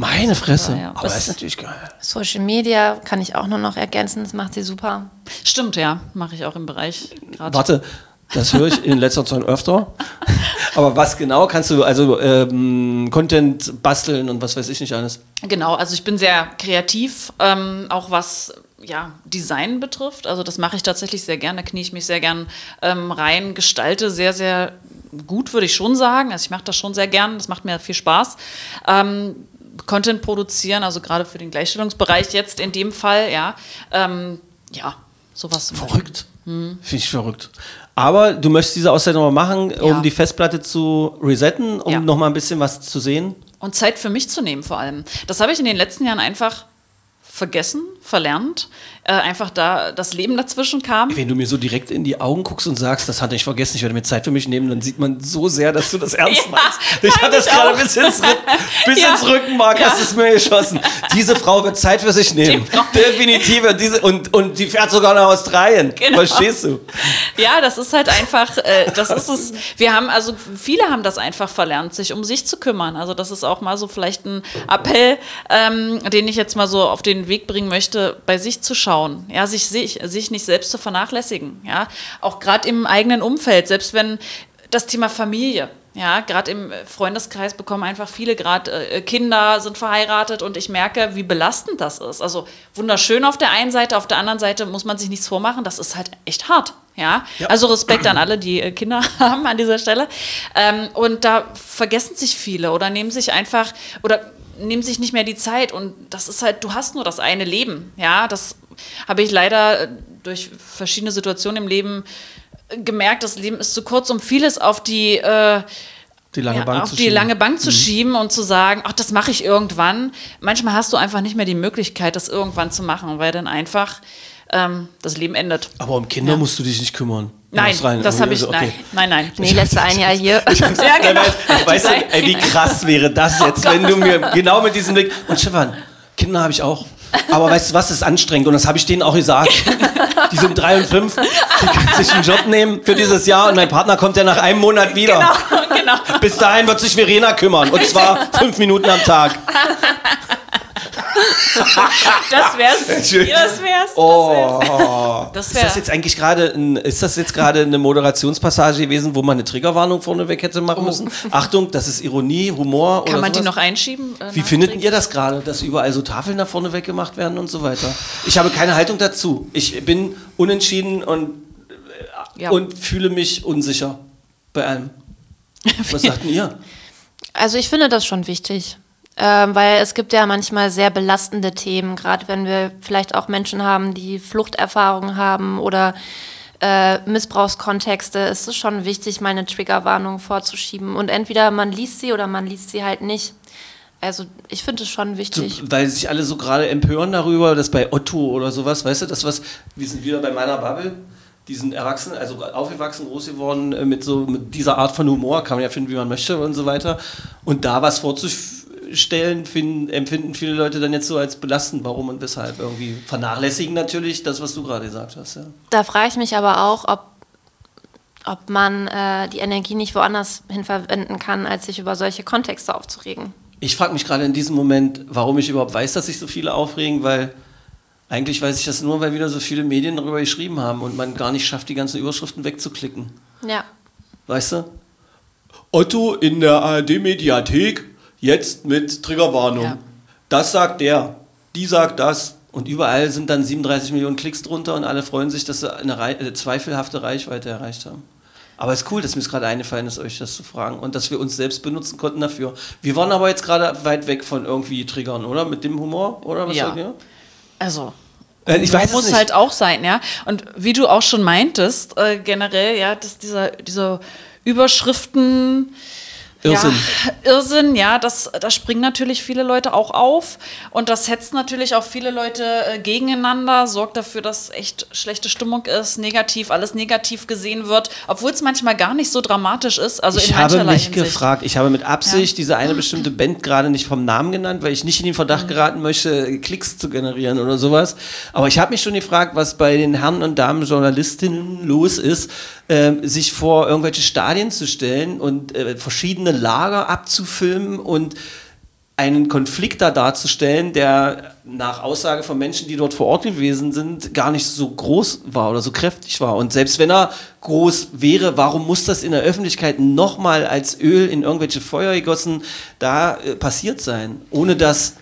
Meine Fresse, Ja, ja. aber das ist natürlich geil. Social Media kann ich auch nur noch ergänzen, das macht sie super. Stimmt, ja, mache ich auch im Bereich gerade. Warte, das höre ich in letzter Zeit öfter. Aber was genau kannst du, also ähm, Content basteln und was weiß ich nicht alles? Genau, also ich bin sehr kreativ, ähm, auch was ja, Design betrifft. Also das mache ich tatsächlich sehr gern, da knie ich mich sehr gern ähm, rein, gestalte sehr, sehr gut, würde ich schon sagen. Also ich mache das schon sehr gern, das macht mir viel Spaß. Ähm, Content produzieren, also gerade für den Gleichstellungsbereich jetzt in dem Fall, ja. Ähm, ja, sowas. Verrückt. Hm. Finde ich verrückt. Aber du möchtest diese Auszeit nochmal machen, um Ja. die Festplatte zu resetten, um Ja. nochmal ein bisschen was zu sehen. Und Zeit für mich zu nehmen vor allem. Das habe ich in den letzten Jahren einfach vergessen, verlernt. Äh, einfach da das Leben dazwischen kam. Wenn du mir so direkt in die Augen guckst und sagst, das hatte ich vergessen, ich werde mir Zeit für mich nehmen, dann sieht man so sehr, dass du das ernst Ja, meinst. Ich hatte das gerade bis ins, bis Ja. ins Rückenmark, Ja. hast es mir geschossen. Diese Frau wird Zeit für sich nehmen. Die Definitiv. Und, diese, und, und die fährt sogar nach Australien. Genau. Verstehst du? Ja, das ist halt einfach, äh, das ist es. Wir haben, also viele haben das einfach verlernt, sich um sich zu kümmern. Also das ist auch mal so vielleicht ein Appell, ähm, den ich jetzt mal so auf den Weg bringen möchte, bei sich zu schauen. Ja, sich, sich, sich nicht selbst zu vernachlässigen. Ja, auch gerade im eigenen Umfeld, selbst wenn das Thema Familie. Ja, gerade im Freundeskreis bekommen einfach viele gerade äh, Kinder, sind verheiratet und ich merke, wie belastend das ist. Also wunderschön auf der einen Seite, auf der anderen Seite muss man sich nichts vormachen, das ist halt echt hart. Ja, also Respekt an alle, die äh, Kinder haben an dieser Stelle. Ähm, und da vergessen sich viele oder nehmen sich einfach oder nehmen sich nicht mehr die Zeit und das ist halt, du hast nur das eine Leben. Ja, das habe ich leider äh, durch verschiedene Situationen im Leben gemerkt, das Leben ist zu kurz, um vieles auf die äh, Die lange ja, Bank auf zu die schieben. Mhm. lange Bank zu schieben und zu sagen, ach, das mache ich irgendwann. Manchmal hast du einfach nicht mehr die Möglichkeit, das irgendwann zu machen, weil dann einfach ähm, das Leben endet. Aber um Kinder musst du dich nicht kümmern. Nein, rein. das habe ich, Also, okay. nein, nein, nein. Nee, letzte ein Jahr hier. Ja, genau. Weißt du, ey, wie krass wäre das jetzt, wenn du mir genau mit diesem Blick. Und Stefan, Kinder habe ich auch. Aber weißt du was, ist anstrengend und das habe ich denen auch gesagt. Die sind drei und fünf, die können sich einen Job nehmen für dieses Jahr und mein Partner kommt ja nach einem Monat wieder. Genau, genau. Bis dahin wird sich Verena kümmern und zwar fünf Minuten am Tag. Das wär's. Entschuldigung. Ja, das wär's. Oh. Das Ist das wär, jetzt eigentlich gerade ein, ist das jetzt gerade eine Moderationspassage gewesen, wo man eine Triggerwarnung vorneweg hätte machen müssen? Achtung, das ist Ironie, Humor Oh. kann oder man die sowas? noch einschieben? äh, Wie findet ihr das gerade, dass überall so Tafeln nach vorne weggemacht werden und so weiter? Ich habe keine Haltung dazu. Ich bin unentschieden und, Ja. und fühle mich unsicher bei allem. Was sagt denn ihr? Also ich finde das schon wichtig, ähm, weil es gibt ja manchmal sehr belastende Themen, gerade wenn wir vielleicht auch Menschen haben, die Fluchterfahrungen haben oder äh, Missbrauchskontexte, ist es schon wichtig, mal eine Triggerwarnung vorzuschieben. Und entweder man liest sie oder man liest sie halt nicht. Also ich finde es schon So, wichtig. weil sich alle so gerade empören darüber, dass bei Otto oder sowas, weißt du, das was, wir sind wieder bei meiner Bubble, die sind erwachsen, also aufgewachsen, groß geworden äh, mit so mit dieser Art von Humor, kann man ja finden, wie man möchte und so weiter. Und da was vorzustellen, finden, empfinden viele Leute dann jetzt so als belastend. Warum und weshalb? Irgendwie vernachlässigen natürlich das, was du gerade gesagt hast. Ja. Da frage ich mich aber auch, ob, ob man äh, die Energie nicht woanders hin verwenden kann, als sich über solche Kontexte aufzuregen. Ich frage mich gerade in diesem Moment, warum ich überhaupt weiß, dass sich so viele aufregen, weil eigentlich weiß ich das nur, weil wieder so viele Medien darüber geschrieben haben und man gar nicht schafft, die ganzen Überschriften wegzuklicken. Ja. Weißt du? Otto in der ARD-Mediathek, jetzt mit Triggerwarnung. Ja. Das sagt der, die sagt das. Und überall sind dann 37 Millionen Klicks drunter und alle freuen sich, dass sie eine Rei äh, zweifelhafte Reichweite erreicht haben. Aber es ist cool, dass mir es gerade eingefallen ist, euch das zu fragen und dass wir uns selbst benutzen konnten dafür. Wir waren aber jetzt gerade weit weg von irgendwie Triggern, oder? Mit dem Humor, oder? Was Ja. sagt ihr? Also, Äh, ich weiß muss halt auch sein, ja. Und wie du auch schon meintest, äh, generell, ja, dass dieser, diese Überschriften. Irrsinn. Ja, Irrsinn, ja, das, da springen natürlich viele Leute auch auf und das hetzt natürlich auch viele Leute äh, gegeneinander, sorgt dafür, dass echt schlechte Stimmung ist, negativ, alles negativ gesehen wird, obwohl es manchmal gar nicht so dramatisch ist. Also ich habe mich Hinsicht. gefragt, ich habe mit Absicht diese eine bestimmte Band gerade nicht vom Namen genannt, weil ich nicht in den Verdacht Mhm. geraten möchte, Klicks zu generieren oder sowas. Aber ich habe mich schon gefragt, was bei den Herren und Damen Journalistinnen los ist, ähm, sich vor irgendwelche Stadien zu stellen und äh, verschiedene Lager abzufilmen und einen Konflikt da darzustellen, der nach Aussage von Menschen, die dort vor Ort gewesen sind, gar nicht so groß war oder so kräftig war. Und selbst wenn er groß wäre, warum muss das in der Öffentlichkeit nochmal als Öl in irgendwelche Feuer gegossen da äh, passiert sein, ohne dass,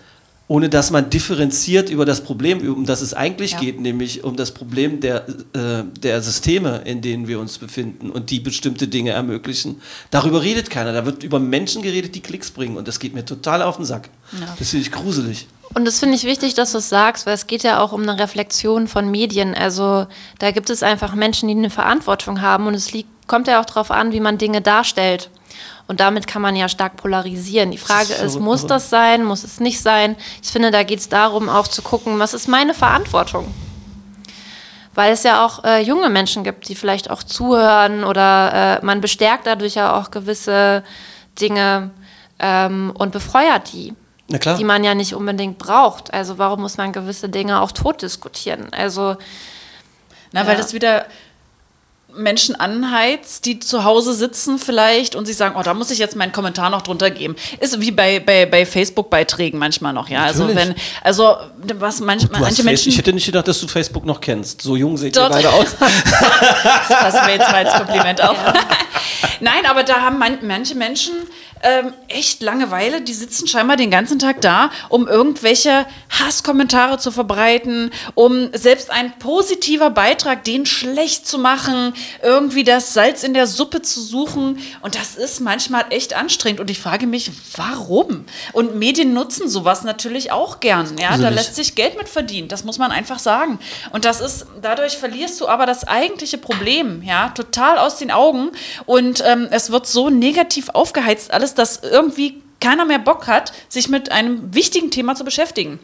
ohne dass man differenziert über das Problem, um das es eigentlich Ja. geht, nämlich um das Problem der, äh, der Systeme, in denen wir uns befinden und die bestimmte Dinge ermöglichen. Darüber redet keiner. Da wird über Menschen geredet, die Klicks bringen. Und das geht mir total auf den Sack. Das finde ich gruselig. Und das finde ich wichtig, dass du es sagst, weil es geht ja auch um eine Reflexion von Medien. Also da gibt es einfach Menschen, die eine Verantwortung haben und es liegt, kommt ja auch darauf an, wie man Dinge darstellt. Und damit kann man ja stark polarisieren. Die Frage ist ist, verrückt, muss das sein, muss es nicht sein? Ich finde, da geht es darum, auch zu gucken, was ist meine Verantwortung? Weil es ja auch äh, junge Menschen gibt, die vielleicht auch zuhören oder äh, man bestärkt dadurch ja auch gewisse Dinge ähm, und befeuert die Na klar. die man ja nicht unbedingt braucht. Also warum muss man gewisse Dinge auch tot diskutieren? Also Na, weil Ja. das wieder, Menschen anheizt, die zu Hause sitzen vielleicht und sich sagen, oh, da muss ich jetzt meinen Kommentar noch drunter geben. Ist wie bei, bei, bei Facebook-Beiträgen manchmal noch, ja. Also Natürlich. wenn, also was manch, hast manche Menschen. ich hätte nicht gedacht, dass du Facebook noch kennst. So jung seht ihr beide aus. Das passen wir jetzt mal als Kompliment auf. Nein, aber da haben man, manche Menschen ähm, echt Langeweile. Die sitzen scheinbar den ganzen Tag da, um irgendwelche Hasskommentare zu verbreiten, um selbst ein positiver Beitrag, den schlecht zu machen, irgendwie das Salz in der Suppe zu suchen. Und das ist manchmal echt anstrengend. Und ich frage mich, warum? Und Medien nutzen sowas natürlich auch gern. Ja, da Gruselig. lässt sich Geld mit verdienen. Das muss man einfach sagen. Und das ist, dadurch verlierst du aber das eigentliche Problem, ja, total aus den Augen. Und ähm, es wird so negativ aufgeheizt alles, dass irgendwie keiner mehr Bock hat, sich mit einem wichtigen Thema zu beschäftigen.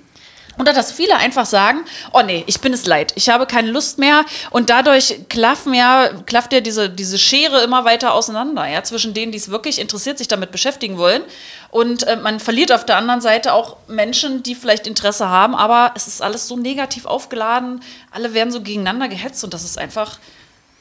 Oder dass viele einfach sagen, oh nee, ich bin es leid, ich habe keine Lust mehr und dadurch klaffen ja, klafft ja diese, diese Schere immer weiter auseinander, ja, zwischen denen, die es wirklich interessiert, sich damit beschäftigen wollen und äh, man verliert auf der anderen Seite auch Menschen, die vielleicht Interesse haben, aber es ist alles so negativ aufgeladen, alle werden so gegeneinander gehetzt und das ist einfach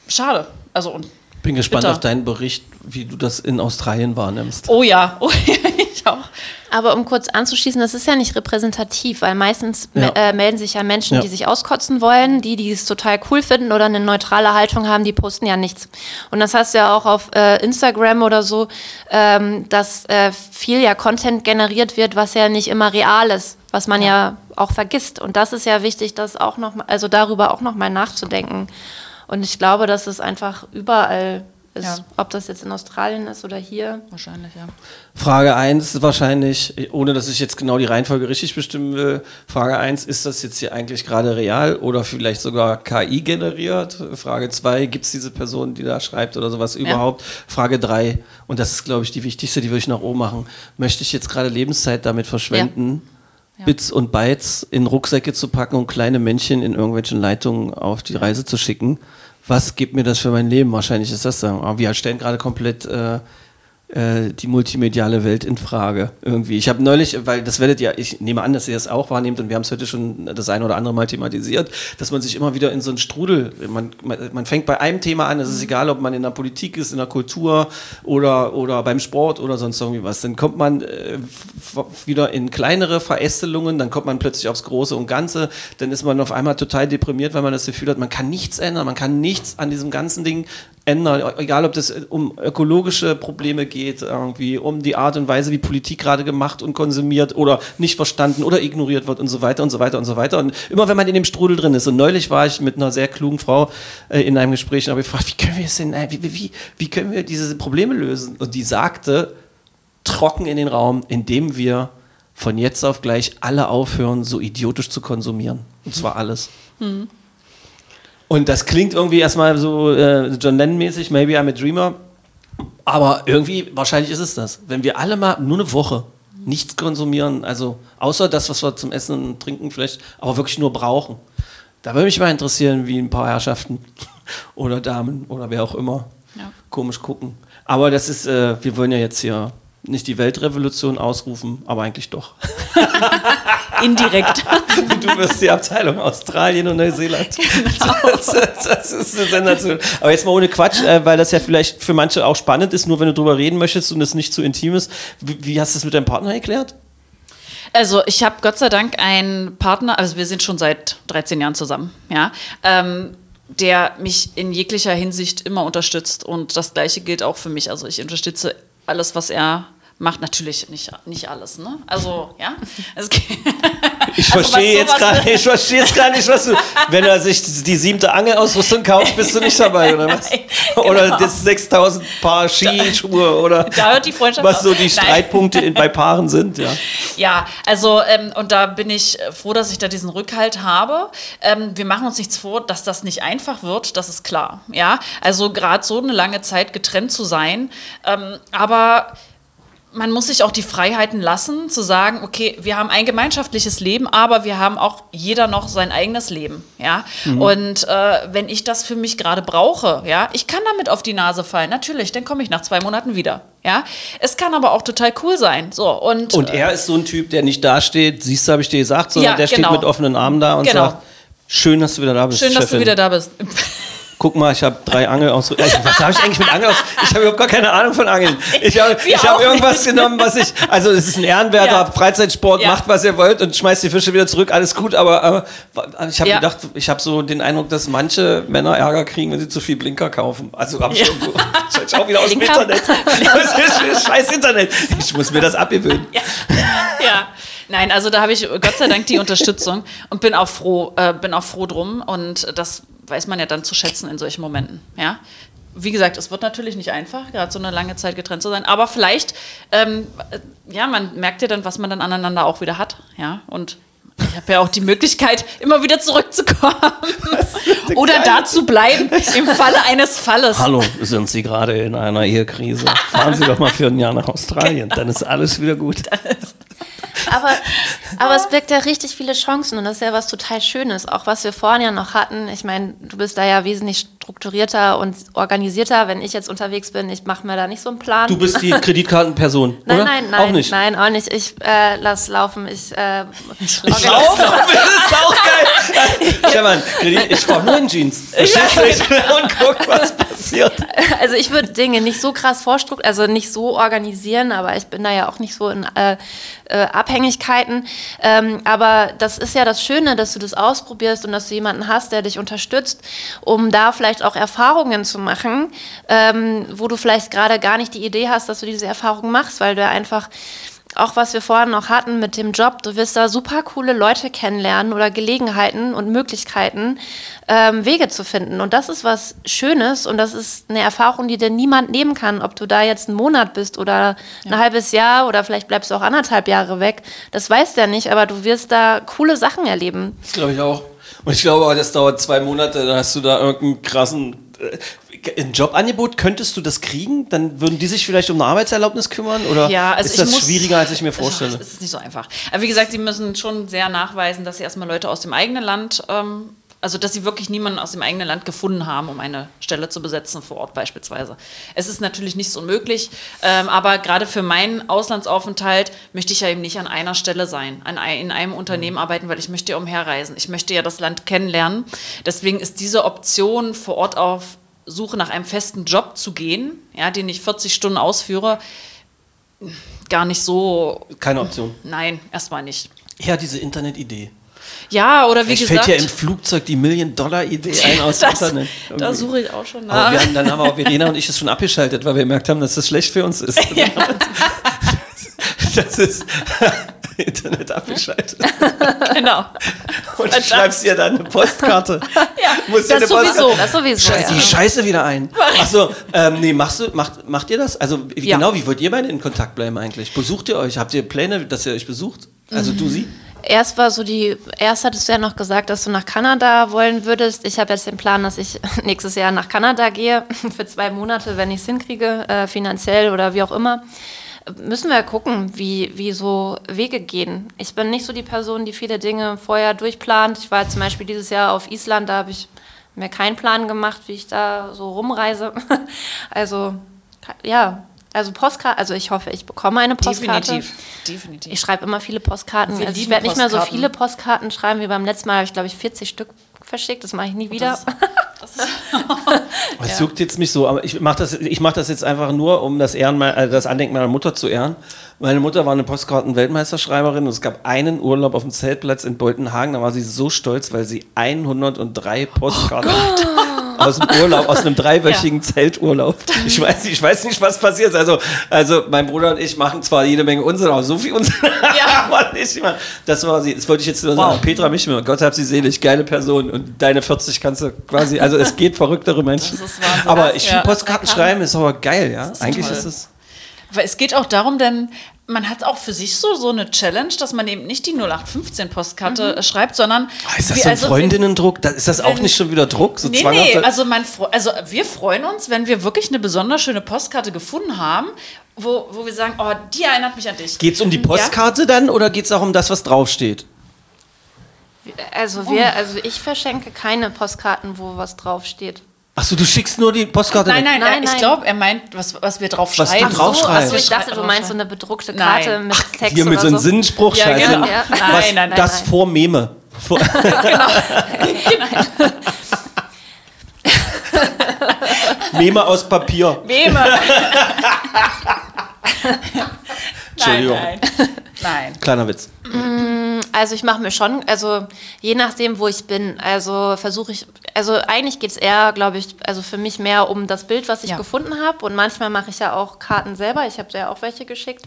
schade. Also und Bin gespannt Bitter. auf deinen Bericht, wie du das in Australien wahrnimmst. oh ja, oh ja, ich auch. Aber um kurz anzuschließen, das ist ja nicht repräsentativ, weil meistens Ja. äh, melden sich ja Menschen, Ja. die sich auskotzen wollen, die, die es total cool finden oder eine neutrale Haltung haben, die posten ja nichts. Und das hast du ja auch auf äh, Instagram oder so, ähm, dass äh, viel ja Content generiert wird, was ja nicht immer real ist, was man ja, auch vergisst. Und das ist ja wichtig, das auch noch, mal- also darüber auch noch mal nachzudenken. Und ich glaube, dass es einfach überall ist, Ja. ob das jetzt in Australien ist oder hier. Wahrscheinlich, ja. Frage 1 ist wahrscheinlich, ohne dass ich jetzt genau die Reihenfolge richtig bestimmen will, Frage 1, ist das jetzt hier eigentlich gerade real oder vielleicht sogar KI generiert? Frage 2, gibt es diese Person, die da schreibt oder sowas überhaupt? Frage 3, und das ist, glaube ich, die wichtigste, die würde ich nach oben machen, möchte ich jetzt gerade Lebenszeit damit verschwenden? Bits und Bytes in Rucksäcke zu packen und kleine Männchen in irgendwelchen Leitungen auf die Reise zu schicken. Was gibt mir das für mein Leben? Wahrscheinlich ist das dann. Aber wir stellen gerade komplett äh, äh, die multimediale Welt in Frage irgendwie. Ich habe neulich, weil das werdet ja, ich nehme an, dass ihr das auch wahrnehmt und wir haben es heute schon das eine oder andere Mal thematisiert, dass man sich immer wieder in so einen Strudel, man, man, man fängt bei einem Thema an, es ist egal, ob man in der Politik ist, in der Kultur oder, oder beim Sport oder sonst irgendwie was, dann kommt man äh, wieder in kleinere Verästelungen, dann kommt man plötzlich aufs Große und Ganze, dann ist man auf einmal total deprimiert, weil man das Gefühl hat, man kann nichts ändern, man kann nichts an diesem ganzen Ding ändern, egal ob das um ökologische Probleme geht, irgendwie um die Art und Weise, wie Politik gerade gemacht und konsumiert oder nicht verstanden oder ignoriert wird und so weiter und so weiter und so weiter. Und immer wenn man in dem Strudel drin ist, und neulich war ich mit einer sehr klugen Frau äh, in einem Gespräch und habe gefragt, wie können wir es denn, äh, wie, wie, wie können wir diese Probleme lösen? Und die sagte, trocken in den Raum, indem wir von jetzt auf gleich alle aufhören, so idiotisch zu konsumieren. Und zwar alles. Und das klingt irgendwie erstmal so äh, John Lennon-mäßig, maybe I'm a dreamer. Aber irgendwie, wahrscheinlich ist es das. Wenn wir alle mal nur eine Woche nichts konsumieren, also außer das, was wir zum Essen und Trinken vielleicht, aber wirklich nur brauchen. Da würde mich mal interessieren, wie ein paar Herrschaften oder Damen oder wer auch immer Ja. komisch gucken. Aber das ist, äh, wir wollen ja jetzt hier nicht die Weltrevolution ausrufen, aber eigentlich doch. Indirekt. Du wirst die Abteilung Australien und Neuseeland. Das, das, das ist eine Sensation. Aber jetzt mal ohne Quatsch, äh, weil das ja vielleicht für manche auch spannend ist, nur wenn du drüber reden möchtest und es nicht zu intim ist. Wie, wie hast du es mit deinem Partner erklärt? Also ich habe Gott sei Dank einen Partner, also wir sind schon seit 13 Jahren zusammen, ja, ähm, der mich in jeglicher Hinsicht immer unterstützt und das gleiche gilt auch für mich. Also ich unterstütze alles, was er macht, natürlich nicht, nicht alles, ne? Also, ja. Ich Also, was verstehe jetzt gerade ich verstehe jetzt gar nicht, was du. Wenn er sich die siebte Angelausrüstung kauft, bist du nicht dabei, oder was? Nein, Oder genau. das 6000 Paar Skischuhe oder Da hört die Freundschaft was so die. Streitpunkte in, bei Paaren sind, ja. Ja, also ähm, und da bin ich äh, froh, dass ich da diesen Rückhalt habe. Ähm, wir machen uns nichts vor, dass das nicht einfach wird, das ist klar. Ja, also gerade so eine lange Zeit getrennt zu sein, ähm, aber man muss sich auch die Freiheiten lassen, zu sagen, okay, wir haben ein gemeinschaftliches Leben, aber wir haben auch jeder noch sein eigenes Leben, ja. Und äh, wenn ich das für mich gerade brauche, ja, ich kann damit auf die Nase fallen, natürlich, dann komme ich nach zwei Monaten wieder, ja. Es kann aber auch total cool sein, so und Und er ist so ein Typ, der nicht dasteht, siehst du, habe ich dir gesagt, sondern Ja, der steht genau. mit offenen Armen da und Genau. sagt, schön, dass du wieder da bist, Schön, dass Chefin. du wieder da bist. Guck mal, ich habe drei Angel aus. Äh, Was habe ich eigentlich mit Angel aus? Ich habe überhaupt gar keine Ahnung von Angeln. Ich habe hab irgendwas genommen, was ich. Also, es ist ein ehrenwerter Ja. Freizeitsport, Ja. macht was ihr wollt und schmeißt die Fische wieder zurück, alles gut, aber, aber ich habe Ja. gedacht, ich habe so den Eindruck, dass manche Männer Ärger kriegen, wenn sie zu viel Blinker kaufen. Also, habe ich Ja. irgendwo. Ich auch wieder aus dem? Internet. Das ist scheiß Internet. Ich muss mir das abgewöhnen. Ja, nein, also da habe ich Gott sei Dank die Unterstützung und bin auch froh, äh, bin auch froh drum und das weiß man ja dann zu schätzen in solchen Momenten, ja. Wie gesagt, es wird natürlich nicht einfach, gerade so eine lange Zeit getrennt zu sein, aber vielleicht, ähm, äh, ja, man merkt ja dann, was man dann aneinander auch wieder hat, ja, und ich habe ja auch die Möglichkeit, immer wieder zurückzukommen oder da zu bleiben im Falle eines Falles. Hallo, sind Sie gerade in einer Ehekrise? Fahren Sie doch mal für ein Jahr nach Australien, dann ist alles wieder gut. Aber, aber es birgt ja richtig viele Chancen und das ist ja was total Schönes, auch was wir vorhin ja noch hatten. Ich meine, du bist da ja wesentlich strukturierter und organisierter. Wenn ich jetzt unterwegs bin, ich mache mir da nicht so einen Plan. Du bist die Kreditkartenperson, nein, oder? nein, nein, Auch nicht. nein, auch nicht. Ich äh, lass laufen. Ich, äh, Ich laufe, das ist auch geil. Stefan, ich fahre nur in Jeans. Verstehst du? Und guck, was passiert. Also ich würde Dinge nicht so krass vorstrukturieren, also nicht so organisieren, aber ich bin da ja auch nicht so in äh, äh, Abhängigkeiten. Ähm, aber das ist ja das Schöne, dass du das ausprobierst und dass du jemanden hast, der dich unterstützt, um da vielleicht auch Erfahrungen zu machen, ähm, wo du vielleicht gerade gar nicht die Idee hast, dass du diese Erfahrung machst, weil du einfach auch was wir vorhin noch hatten mit dem Job, du wirst da super coole Leute kennenlernen oder Gelegenheiten und Möglichkeiten, ähm, Wege zu finden. Und das ist was Schönes und das ist eine Erfahrung, die dir niemand nehmen kann, ob du da jetzt einen Monat bist oder ein halbes Jahr oder vielleicht bleibst du auch anderthalb Jahre weg. Das weißt du ja nicht, aber du wirst da coole Sachen erleben. Das glaube ich auch. Und ich glaube auch, das dauert zwei Monate, dann hast du da irgendeinen krassen. Ein Jobangebot, könntest du das kriegen? Dann würden die sich vielleicht um eine Arbeitserlaubnis kümmern? Oder Ja, also ist das muss, schwieriger, als ich mir vorstelle? Das ist nicht so einfach. Aber wie gesagt, sie müssen schon sehr nachweisen, dass sie erstmal Leute aus dem eigenen Land, ähm, also dass sie wirklich niemanden aus dem eigenen Land gefunden haben, um eine Stelle zu besetzen, vor Ort beispielsweise. Es ist natürlich nicht so unmöglich, ähm, aber gerade für meinen Auslandsaufenthalt möchte ich ja eben nicht an einer Stelle sein, an, in einem Unternehmen arbeiten, weil ich möchte ja umherreisen. Ich möchte ja das Land kennenlernen. Deswegen ist diese Option vor Ort auf Suche nach einem festen Job zu gehen, ja, den ich 40 Stunden ausführe, gar nicht so. Keine Option. Nein, erstmal nicht. Ja, diese Internetidee. Ja, oder wie Ich gesagt. fällt ja im Flugzeug die Million-Dollar-Idee ein aus dem das, Internet. da suche ich auch schon Aber nach. wir haben, dann haben auch Verena und ich es schon abgeschaltet, weil wir gemerkt haben, dass das schlecht für uns ist. Das ist Internet abgeschaltet. genau. Und du schreibst ihr dann eine Postkarte. Ja, Musst das eine Postkarte- sowieso. Das sowieso. Scheiße, ja. die Scheiße wieder ein. Achso, ähm, nee, machst du, macht, macht ihr das? Also, wie, Ja. genau, wie wollt ihr beide in Kontakt bleiben eigentlich? Besucht ihr euch? Habt ihr Pläne, dass ihr euch besucht? Also, du sie? Erst war so die, erst hattest du ja noch gesagt, dass du nach Kanada wollen würdest. Ich habe jetzt den Plan, dass ich nächstes Jahr nach Kanada gehe, für zwei Monate, wenn ich es hinkriege, äh, finanziell oder wie auch immer. Müssen wir gucken, wie, wie so Wege gehen. Ich bin nicht so die Person, die viele Dinge vorher durchplant. Ich war zum Beispiel dieses Jahr auf Island, da habe ich mir keinen Plan gemacht, wie ich da so rumreise. Also, ja, also Postkarte, also ich hoffe, ich bekomme eine Postkarte. Definitiv. Definitiv. Ich schreibe immer viele Postkarten. Also ich werde nicht mehr so viele Postkarten schreiben wie beim letzten Mal. Habe ich, glaube ich, 40 Stück verschickt. Das mache ich nie wieder. Es juckt jetzt mich so, aber ich mache das, ich mach das jetzt einfach nur, um das, Ehren, äh, das Andenken meiner Mutter zu ehren. Meine Mutter war eine Postkarten-Weltmeisterschreiberin und es gab einen Urlaub auf dem Zeltplatz in Boltenhagen. Da war sie so stolz, weil sie 103 Postkarten aus dem Urlaub, aus einem dreiwöchigen Zelturlaub. Ich weiß, nicht- ich weiß nicht, was passiert. Also, also mein Bruder und ich machen zwar jede Menge Unsinn, aber so viel Unsinn Ja. aber nicht immer. Das war sie. Das wollte ich jetzt nur sagen. Petra Michmer, Gott hab sie selig, geile Person. Und deine 40 kannst du quasi, also es geht verrücktere Menschen. Das ist Wahnsinn. Aber ich finde Ja. Postkarten schreiben ist aber geil, ja. ist Eigentlich toll. ist es. Weil es geht auch darum, denn man hat auch für sich so, so eine Challenge, dass man eben nicht die 0815-Postkarte äh, schreibt, sondern. Ah, Ist das wie- so ein also, Freundinnendruck? Da- Ist das auch wenn- nicht schon wieder Druck? So Nee, nee, also, fre- also wir freuen uns, wenn wir wirklich eine besonders schöne Postkarte gefunden haben, wo, wo wir sagen, oh, die erinnert mich an dich. Geht es um die Postkarte dann oder geht es auch um das, was draufsteht? Also wir, also ich verschenke keine Postkarten, wo was draufsteht. Achso, du schickst nur die Postkarte Nein, nein, Nein, äh, ich nein. glaube, er meint, was, was wir drauf Was du schreiben. draufschreibst. Also ich dachte, du meinst so eine bedruckte Nein. Karte mit Text Hier mit so einem so. Sinnspruch Ja, genau. Ja. Was, Nein, nein, nein, das nein. vor Meme. Vor, Meme aus Papier. Meme. Entschuldigung. Nein, nein. nein. Kleiner Witz. Also ich mache mir schon, also je nachdem, wo ich bin, also versuche ich, also eigentlich geht es eher, glaube ich, also für mich mehr um das Bild, was ich Ja. gefunden habe. Und manchmal mache ich ja auch Karten selber. Ich habe dir ja auch welche geschickt.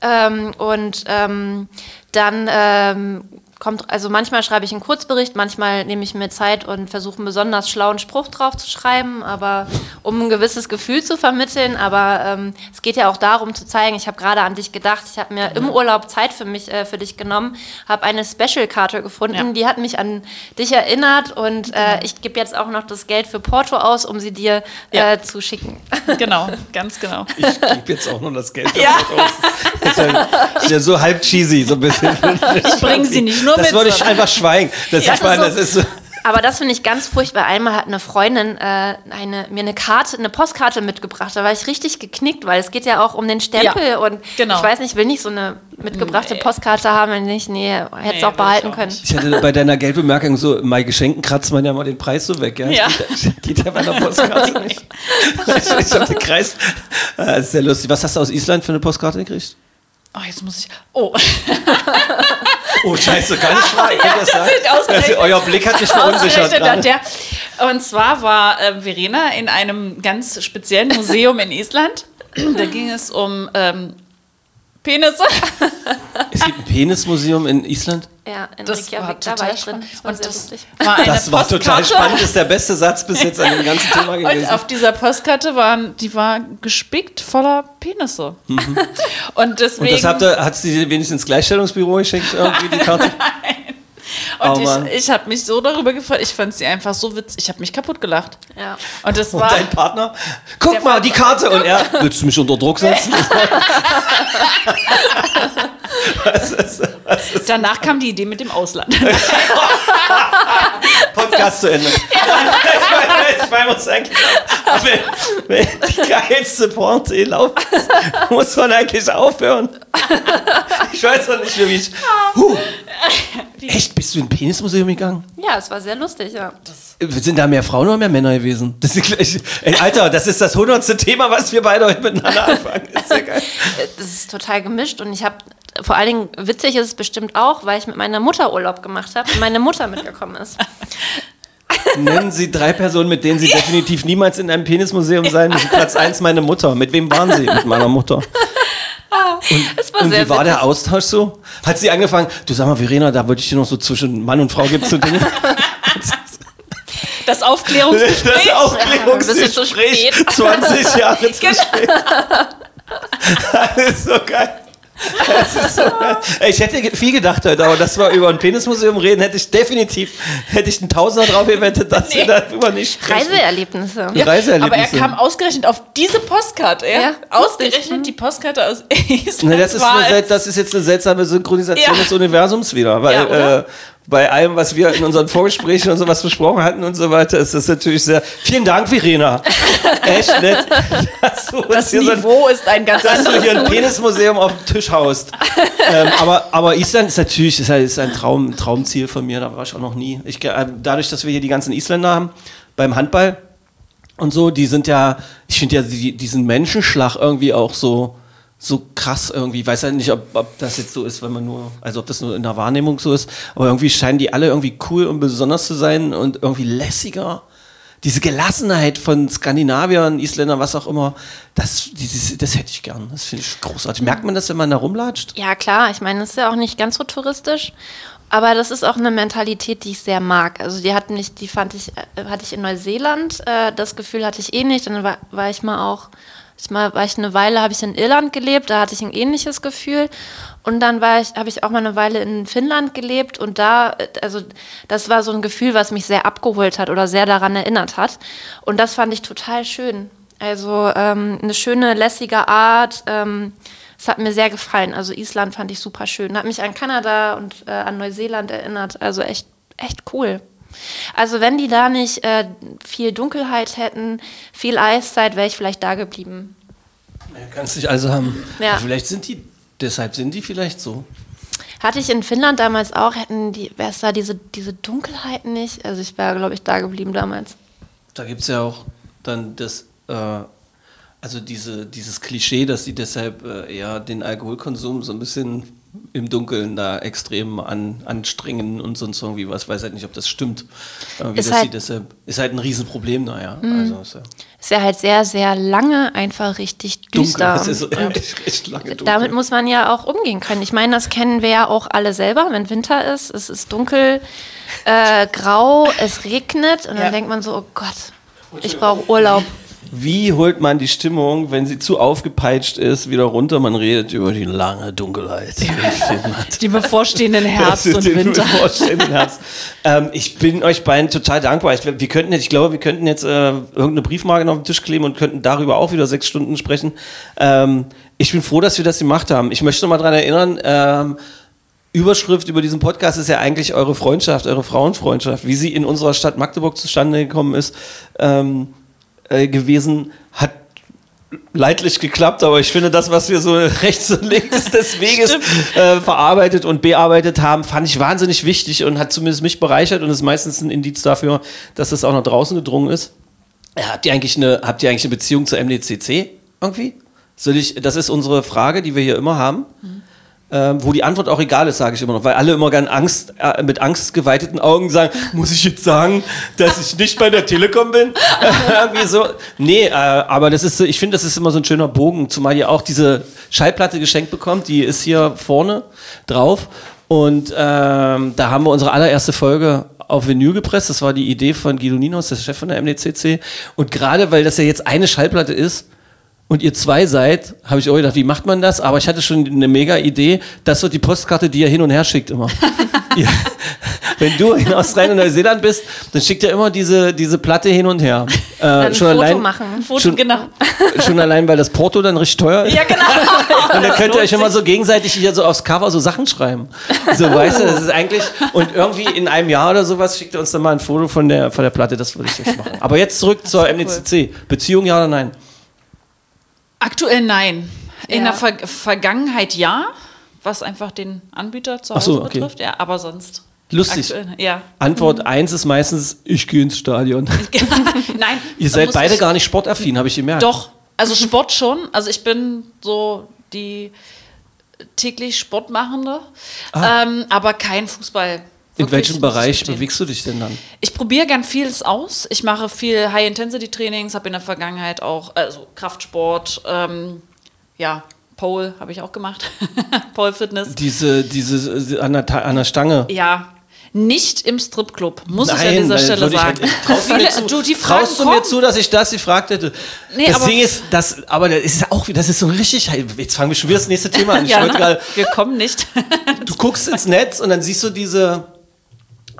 Ähm, und ähm, dann ähm, kommt, also manchmal schreibe ich einen Kurzbericht, manchmal nehme ich mir Zeit und versuche einen besonders schlauen Spruch drauf zu schreiben, aber um ein gewisses Gefühl zu vermitteln. Aber ähm, es geht ja auch darum zu zeigen, ich habe gerade an dich gedacht, ich habe mir im Urlaub Zeit für mich, äh, für dich genommen, habe eine Special-Karte gefunden, Ja. die hat mich an dich erinnert und äh, ich gebe jetzt auch noch das Geld für Porto aus, um sie dir Ja. äh, zu schicken. Genau, ganz genau. Ich gebe jetzt auch noch das Geld. Ja. Das ist ja, ist ja so halb cheesy, so ein bisschen. Ich bringe sie nicht nur Das mit. würde ich einfach schweigen. Das, Ja, ich meine, das das ist so. Aber das finde ich ganz furchtbar. Einmal hat eine Freundin äh, eine, mir eine Karte, eine Postkarte mitgebracht. Da war ich richtig geknickt, weil es geht ja auch um den Stempel. Ja, und genau. ich weiß nicht, will nicht so eine mitgebrachte Postkarte haben, wenn nicht. Nee, hätte es Nee, auch behalten ich auch können. Ich hatte bei deiner Geldbemerkung so, bei Geschenken kratzt man ja mal den Preis so weg. Ja, Ja. Das Geht, geht ja bei einer Postkarte nicht. Ich, hab den Kreis. Das ist sehr lustig. Was hast du aus Island für eine Postkarte gekriegt? Oh, jetzt muss ich. Oh. Oh, scheiße, kann ich fragen. Ihr das ausgerechnet. Also, euer Blick hat mich verunsichert. Und zwar war äh, Verena in einem ganz speziellen Museum in Island. Da ging es um ähm, Penisse. Es gibt ein Penismuseum in Island. Ja, in Das war Reykjavik, da war total ich drin. spannend. Das war Und das war eine Das war total spannend. Das ist der beste Satz bis jetzt an dem ganzen Thema Und gewesen. auf dieser Postkarte waren, die war gespickt voller Penisse. Und deswegen. Mhm. Und das habt ihr, hat sie wenigstens ins Gleichstellungsbüro geschickt, irgendwie die Karte? Und Oh ich, ich habe mich so darüber gefreut. Ich fand sie einfach so witzig. Ich habe mich kaputt gelacht. Ja. Und das Und war. dein Partner? Guck mal, die Karte. Und er, willst du mich unter Druck setzen? Danach kam die Idee mit dem Ausland. Podcast zu Ende. Ich meine, ich meine, muss eigentlich auch, wenn, wenn die geilste Porte laufen, muss man eigentlich aufhören. Ich weiß noch nicht, wie ich. Huh. Echt, bist du in ein Penismuseum gegangen? ja, es war sehr lustig, ja. Sind da mehr Frauen oder mehr Männer gewesen? Das ist gleich, ey, Alter, das ist das hundertste Thema, was wir beide heute miteinander anfangen. Ist ja geil. Das ist total gemischt und ich habe, vor allen Dingen witzig ist es bestimmt auch, weil ich mit meiner Mutter Urlaub gemacht habe und meine Mutter mitgekommen ist. Nennen Sie drei Personen, mit denen Sie definitiv niemals in einem Penismuseum sein müssen. Platz eins meine Mutter. Mit wem waren Sie? Mit meiner Mutter. Es war Und sehr wie war witzig. der Austausch so? Hat sie angefangen, du sag mal, Verena, da wollte ich dir noch so zwischen Mann und Frau gibt so Dinge. Das Aufklärungsgespräch. Das Ja, Aufklärungsgespräch, spät. 20 Jahre zu Genau. spät. Das ist so geil. So Ich hätte viel gedacht heute, aber dass wir über ein Penismuseum reden, hätte ich definitiv, hätte ich einen Tausender drauf gewettet, dass wir darüber nicht sprechen. Reiseerlebnisse. Ja. Reiseerlebnisse. Aber er kam ausgerechnet auf diese Postkarte. Ja? Ja, ausgerechnet die Postkarte aus Island. Ne, das, ist eine, das ist jetzt eine seltsame Synchronisation Ja. des Universums wieder, weil Ja, oder? äh, bei allem, was wir in unseren Vorgesprächen und sowas besprochen hatten und so weiter, ist das natürlich sehr. Vielen Dank, Verena. Echt nett, dass du, das hier so ein, Niveau ist ein ganz dass du hier ein. Penismuseum auf dem Tisch haust. ähm, aber, aber Island ist natürlich ist, halt- ist ein Traum, Traumziel von mir, da war ich auch noch nie. Ich, äh, dadurch, dass wir hier die ganzen Isländer haben, beim Handball und so, die sind ja, ich finde ja die, diesen Menschenschlag irgendwie auch so, so krass irgendwie. Ich weiß ja nicht, ob, ob das jetzt so ist, wenn man nur, also ob das nur in der Wahrnehmung so ist, aber irgendwie scheinen die alle irgendwie cool und besonders zu sein und irgendwie lässiger. Diese Gelassenheit von Skandinaviern, Isländern, was auch immer, das, dieses, das hätte ich gern. Das finde ich großartig. Merkt man das, wenn man da rumlatscht? Ja, klar. Ich meine, das ist ja auch nicht ganz so touristisch. Aber das ist auch eine Mentalität, die ich sehr mag. Also die hat mich, die fand ich, äh, hatte ich in Neuseeland. Äh, das Gefühl hatte ich eh nicht. Dann war, war ich mal auch, ich mal, war ich eine Weile, habe ich in Irland gelebt. Da hatte ich ein ähnliches Gefühl. Und dann war ich, habe ich auch mal eine Weile in Finnland gelebt. Und da, äh, also das war so ein Gefühl, was mich sehr abgeholt hat oder sehr daran erinnert hat. Und das fand ich total schön. Also ähm, eine schöne, lässige Art. Ähm, es hat mir sehr gefallen. Also Island fand ich super schön. Hat mich an Kanada und äh, an Neuseeland erinnert. Also echt, echt cool. Also wenn die da nicht äh, viel Dunkelheit hätten, viel Eiszeit, wäre ich vielleicht da geblieben. Kannst dich also haben. Ja. Vielleicht sind die, deshalb sind die vielleicht so. Hatte ich in Finnland damals auch, hätten die, wäre es da diese, diese Dunkelheit nicht? Also ich wäre, glaube ich, da geblieben damals. Da gibt es ja auch dann das äh, also diese, dieses Klischee, dass sie deshalb äh, eher den Alkoholkonsum so ein bisschen im Dunkeln da extrem an, anstrengen und sonst irgendwie was. Weiß halt nicht, ob das stimmt. Irgendwie, Ist sie halt- deshalb, ist halt ein Riesenproblem da, ja. Also, ist ja Ist ja halt sehr, sehr lange einfach richtig dunkel. düster. Das ist Und echt, echt lange dunkel. damit muss man ja auch umgehen können. Ich meine, das kennen wir ja auch alle selber, wenn Winter ist, es ist dunkel, äh, grau, es regnet und Ja. dann denkt man so, oh Gott, ich brauche Urlaub. Wie holt man die Stimmung, wenn sie zu aufgepeitscht ist, wieder runter? Man redet über die lange Dunkelheit. die bevorstehenden Herbst und den Winter. bevorstehenden Herbst. ähm, ich bin euch beiden total dankbar. Ich, wir könnten jetzt, ich glaube, wir könnten jetzt äh, irgendeine Briefmarke auf den Tisch kleben und könnten darüber auch wieder sechs Stunden sprechen. Ähm, ich bin froh, dass wir das gemacht haben. Ich möchte noch mal daran erinnern, ähm, Überschrift über diesen Podcast ist ja eigentlich eure Freundschaft, eure Frauenfreundschaft, wie sie in unserer Stadt Magdeburg zustande gekommen ist, ähm, äh, gewesen, hat leidlich geklappt, aber ich finde das, was wir so rechts und links des Weges äh, verarbeitet und bearbeitet haben, fand ich wahnsinnig wichtig und hat zumindest mich bereichert und ist meistens ein Indiz dafür, dass das auch nach draußen gedrungen ist. Ja, habt ihr eigentlich eine, habt ihr eigentlich eine Beziehung zur MDCC irgendwie? Soll ich, das ist unsere Frage, die wir hier immer haben. Ähm, wo die Antwort auch egal ist, sage ich immer noch, weil alle immer gern Angst, äh, mit angstgeweiteten Augen sagen, muss ich jetzt sagen, dass ich nicht bei der Telekom bin? Irgendwie so. Nee, äh, aber das ist, ich finde, das ist immer so ein schöner Bogen, zumal ihr auch diese Schallplatte geschenkt bekommt, die ist hier vorne drauf. Und ähm, da haben wir unsere allererste Folge auf Vinyl gepresst. Das war die Idee von Guido Ninos, der Chef von der MDCC. Und gerade weil das ja jetzt eine Schallplatte ist, und ihr zwei seid, habe ich auch gedacht, wie macht man das? Aber ich hatte schon eine mega Idee. Das wird die Postkarte, die ihr hin und her schickt immer. ja. Wenn du in Australien und Neuseeland bist, dann schickt ihr immer diese, diese Platte hin und her. Äh, Ein schon Foto allein, machen. Foto, Schon- genau. Schon allein, weil das Porto dann richtig teuer ist. Ja, genau. Und dann könnt ihr euch immer so gegenseitig hier so aufs Cover so Sachen schreiben. So, weißt du, das ist eigentlich, und irgendwie in einem Jahr oder sowas schickt ihr uns dann mal ein Foto von der, von der Platte, das würde ich jetzt machen. Aber jetzt zurück zur MDCC. Beziehung, ja oder nein? Aktuell nein. In Ja. der Ver Vergangenheit ja, was einfach den Anbieter zu Hause so, okay. betrifft. Ja, aber sonst. Lustig. Aktuell, ja. Antwort 1 ist meistens, ich gehe ins Stadion. Nein. Ihr seid beide gar nicht sportaffin, habe ich gemerkt. Doch. Also Sport schon. Also ich bin so die täglich Sportmachende, ähm, aber kein Fußball. In welchem Bereich bewegst du dich denn dann? Ich probiere gern vieles aus. Ich mache viel High-Intensity-Trainings, habe in der Vergangenheit auch also Kraftsport, ähm, ja, Pole habe ich auch gemacht, Pole-Fitness. Diese, diese äh, an der, an der Stange. Ja, nicht im Stripclub, muss ich an Nein, dieser Stelle sagen. Halt, traust du die Fragen traust du mir kommen. zu, dass ich das gefragt hätte? Nee, das aber- Ding ist, das, aber das ist auch, das ist so richtig, jetzt fangen wir schon wieder das nächste Thema an. Ja, wollte gerade, wir kommen nicht. du guckst ins Netz und dann siehst du diese,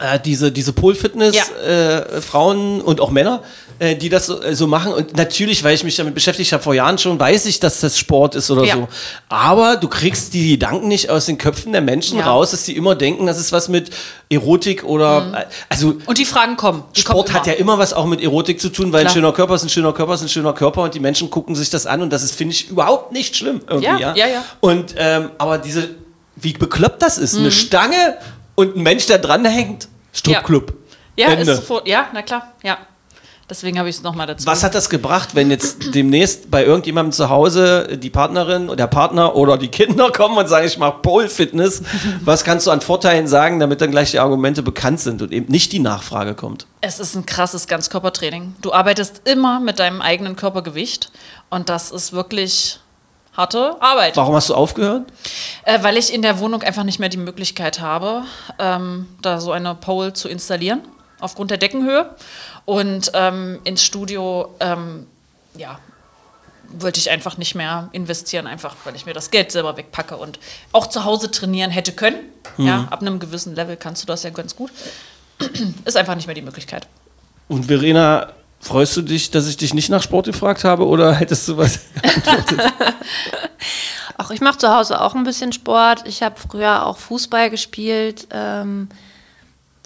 äh, diese, diese Pole-Fitness, Ja. äh, Frauen und auch Männer, äh, die das so, äh, so machen. Und natürlich, weil ich mich damit beschäftigt habe vor Jahren schon, weiß ich, dass das Sport ist oder Ja. so. Aber du kriegst die Gedanken nicht aus den Köpfen der Menschen Ja. raus, dass sie immer denken, das ist was mit Erotik oder, äh, also, Und die Fragen kommen. Die Sport kommen hat ja immer. was auch mit Erotik zu tun, weil Klar. ein schöner Körper ist ein schöner Körper ist ein schöner Körper und die Menschen gucken sich das an und das ist, finde ich, überhaupt nicht schlimm irgendwie. Ja, Ja, ja, ja. Und, ähm, aber diese, wie bekloppt das ist, Mhm. eine Stange und ein Mensch, der dran hängt, Stripclub. Ja, Ende. ist sofort, ja, na klar, ja. Deswegen habe ich es nochmal dazu. Was hat das gebracht, wenn jetzt demnächst bei irgendjemandem zu Hause die Partnerin oder der Partner oder die Kinder kommen und sagen, ich mache Pole Fitness? Was kannst du an Vorteilen sagen, damit dann gleich die Argumente bekannt sind und eben nicht die Nachfrage kommt? Es ist ein krasses Ganzkörpertraining. Du arbeitest immer mit deinem eigenen Körpergewicht und das ist wirklich harte Arbeit. Warum hast du aufgehört? Äh, weil ich in der Wohnung einfach nicht mehr die Möglichkeit habe, ähm, da so eine Pole zu installieren, aufgrund der Deckenhöhe. Und ähm, ins Studio, ähm, ja, wollte ich einfach nicht mehr investieren, einfach weil ich mir das Geld selber wegpacke und auch zu Hause trainieren hätte können. Ja, ab einem gewissen Level kannst du das ja ganz gut. Ist einfach nicht mehr die Möglichkeit. Und Verena, freust du dich, dass ich dich nicht nach Sport gefragt habe oder hättest du was geantwortet? Auch ich mache zu Hause auch ein bisschen Sport. Ich habe früher auch Fußball gespielt. Ähm,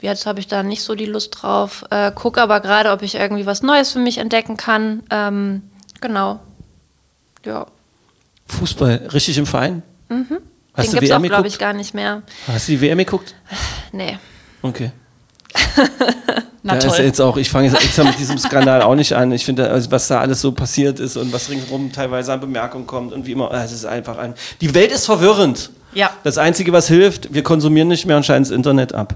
jetzt habe ich da nicht so die Lust drauf. Äh, gucke aber gerade, ob ich irgendwie was Neues für mich entdecken kann. Ähm, genau. Ja. Fußball, richtig im Verein? Mhm. Hast Den gibt es auch, glaube ich, gar nicht mehr. Hast du die WM geguckt? Nee. Okay. Na Da ist toll. jetzt auch, ich fange jetzt extra mit diesem Skandal auch nicht an. Ich finde, also, was da alles so passiert ist und was ringsherum teilweise an Bemerkungen kommt und wie immer, es ist einfach ein. Die Welt ist verwirrend. Ja. Das Einzige, was hilft, wir konsumieren nicht mehr und schalten das Internet ab.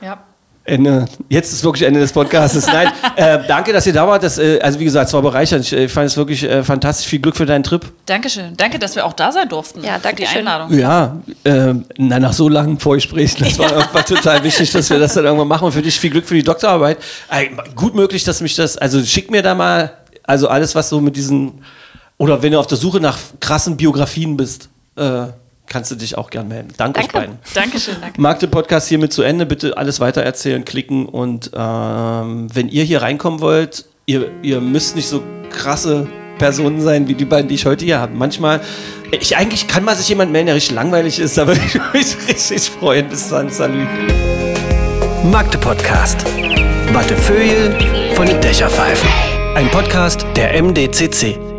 ja. Ende. Jetzt ist wirklich Ende des Podcasts. Nein, äh, danke, dass ihr da wart. Das, äh, also wie gesagt, es war bereichernd. Ich äh, fand es wirklich äh, fantastisch. Viel Glück für deinen Trip. Dankeschön. Danke, dass wir auch da sein durften. Ja, Für danke die schön. Einladung. Ja, äh, na, nach so langen Vorgesprächen, das war irgendwann total wichtig, dass wir das dann irgendwann machen. Und für dich viel Glück für die Doktorarbeit. Äh, gut möglich, dass mich das, also schick mir da mal, also alles, was so mit diesen, oder wenn du auf der Suche nach krassen Biografien bist, äh, kannst du dich auch gern melden. Danke, euch Danke. beiden. Dankeschön. Danke. Mag den Podcast hiermit zu Ende. Bitte alles weitererzählen, klicken und ähm, wenn ihr hier reinkommen wollt, ihr, ihr müsst nicht so krasse Personen sein wie die beiden, die ich heute hier habe. Manchmal, ich eigentlich kann mal sich jemand melden, der richtig langweilig ist, aber ich würde mich richtig freuen. Bis dann, salü. Magde Podcast. Wattefeuille von den Dächerpfeifen. Ein Podcast der MDCC.